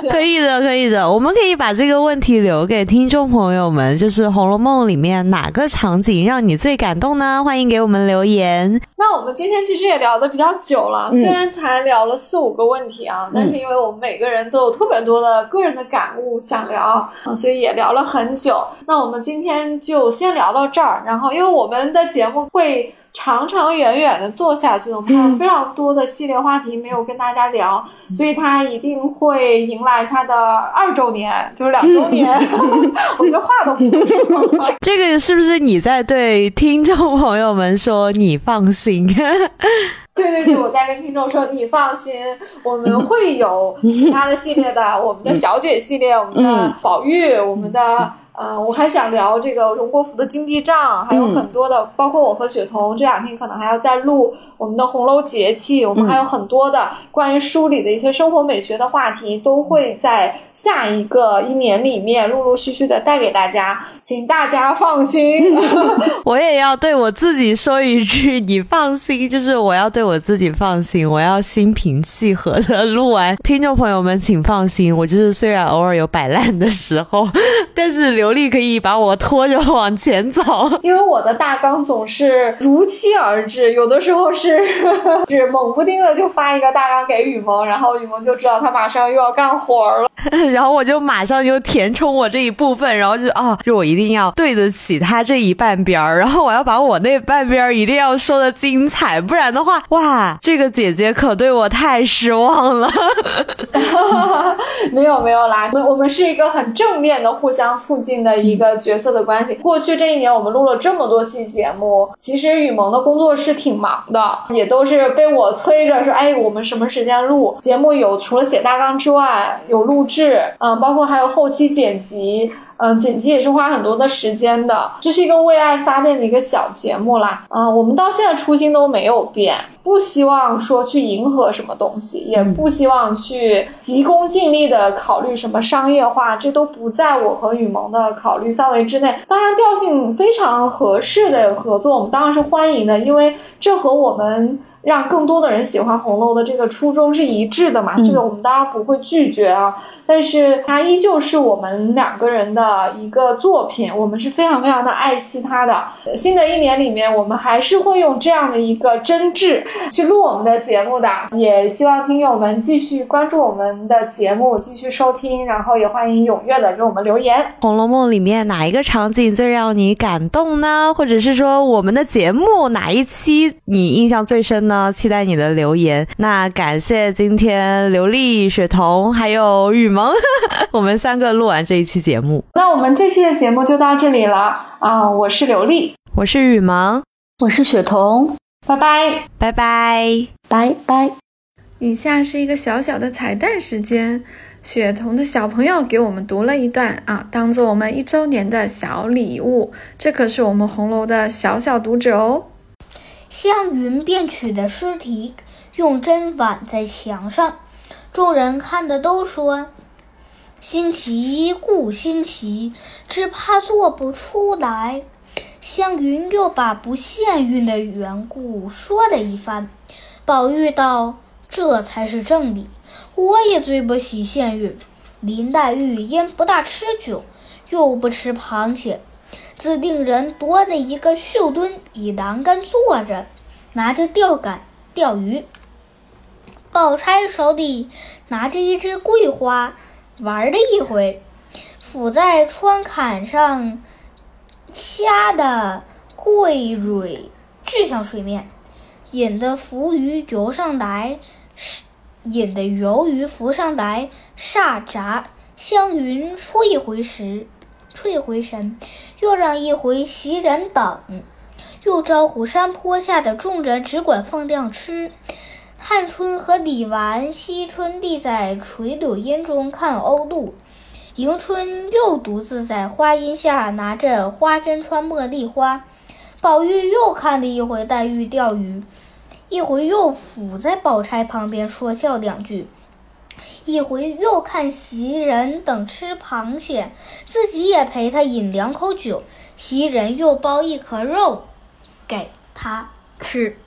可以的，可以的，我们可以把这个问题留给听众朋友们，就是《红楼梦》里面哪个场景让你最感动呢？欢迎给我们留言。那我们今天其实也聊的比较久了，嗯虽然才聊了四五个问题啊，但是因为我们每个人都有特别多的个人的感悟想聊啊，所以也聊了很久。那我们今天就先聊到这儿，然后因为我们的节目会。长长远远的做下去的。我们还有非常多的系列话题没有跟大家聊，所以它一定会迎来它的二周年，就是两周年。我这话都不会说。这个是不是你在对听众朋友们说？你放心。对对对，我在跟听众说，你放心，我们会有其他的系列的，我们的小姐系列，我们的宝玉，我们的。呃，我还想聊这个荣国府的经济账，还有很多的，包括我和雪彤这两天可能还要再录我们的红楼节气，我们还有很多的关于书里的一些生活美学的话题，都会在下一个一年里面陆陆续续的带给大家，请大家放心。我也要对我自己说一句，你放心，就是我要对我自己放心，我要心平气和的录完。听众朋友们，请放心，我就是虽然偶尔有摆烂的时候，但是刘。力可以把我拖着往前走，因为我的大纲总是如期而至，有的时候是是猛不丁的就发一个大纲给雨萌，然后雨萌就知道他马上又要干活了，然后我就马上就填充我这一部分，然后就啊，就我一定要对得起他这一半边儿，然后我要把我那半边儿一定要说的精彩，不然的话，哇，这个姐姐可对我太失望了。没有没有啦，我们是一个很正面的互相促进。的一个角色的关系。过去这一年，我们录了这么多期节目，其实雨萌的工作是挺忙的，也都是被我催着说：“哎，我们什么时间录节目？有除了写大纲之外，有录制，嗯，包括还有后期剪辑。”嗯，剪辑也是花很多的时间的，这是一个为爱发电的一个小节目啦。嗯，我们到现在初心都没有变，不希望说去迎合什么东西，也不希望去急功近利的考虑什么商业化，这都不在我和雨萌的考虑范围之内。当然，调性非常合适的合作，我们当然是欢迎的，因为这和我们。让更多的人喜欢红楼的这个初衷是一致的嘛？这个我们当然不会拒绝啊，但是它依旧是我们两个人的一个作品，我们是非常非常的爱惜它的。新的一年里面，我们还是会用这样的一个真挚去录我们的节目的，也希望听友们继续关注我们的节目，继续收听，然后也欢迎踊跃的给我们留言。《红楼梦》里面哪一个场景最让你感动呢？或者是说我们的节目哪一期你印象最深？呢，期待你的留言。那感谢今天刘丽、雪彤还有雨萌，我们三个录完这一期节目。那我们这期的节目就到这里了啊！我是刘丽，我是雨萌，我是雪彤，拜拜，拜拜，拜拜。以下是一个小小的彩蛋时间，雪彤的小朋友给我们读了一段啊，当做我们一周年的小礼物。这可是我们红楼的小小读者哦。湘云便取的诗题，用针挽在墙上。众人看的都说：“新奇，故新奇，只怕做不出来。”湘云又把不限运的缘故说了一番。宝玉道：“这才是正理，我也最不喜限运。林黛玉因不大吃酒，又不吃螃蟹。”自定人夺的一个绣墩以栏杆坐着，拿着钓竿钓鱼。宝钗手里拿着一只桂花，玩了一回，抚在窗槛上，掐的桂蕊掷向水面，引得浮鱼游上来，引得游鱼浮上来，煞闸。湘云出一回时。退回神，又让一回袭人等，又招呼山坡下的众人只管放量吃。探春和李纨、惜春立在垂柳荫中看鸥鹭，迎春又独自在花荫下拿着花针穿茉莉花。宝玉又看了一回黛玉钓鱼，一回又伏在宝钗旁边说笑两句。一回又看袭人等吃螃蟹，自己也陪他饮两口酒。袭人又剥一壳肉给他吃。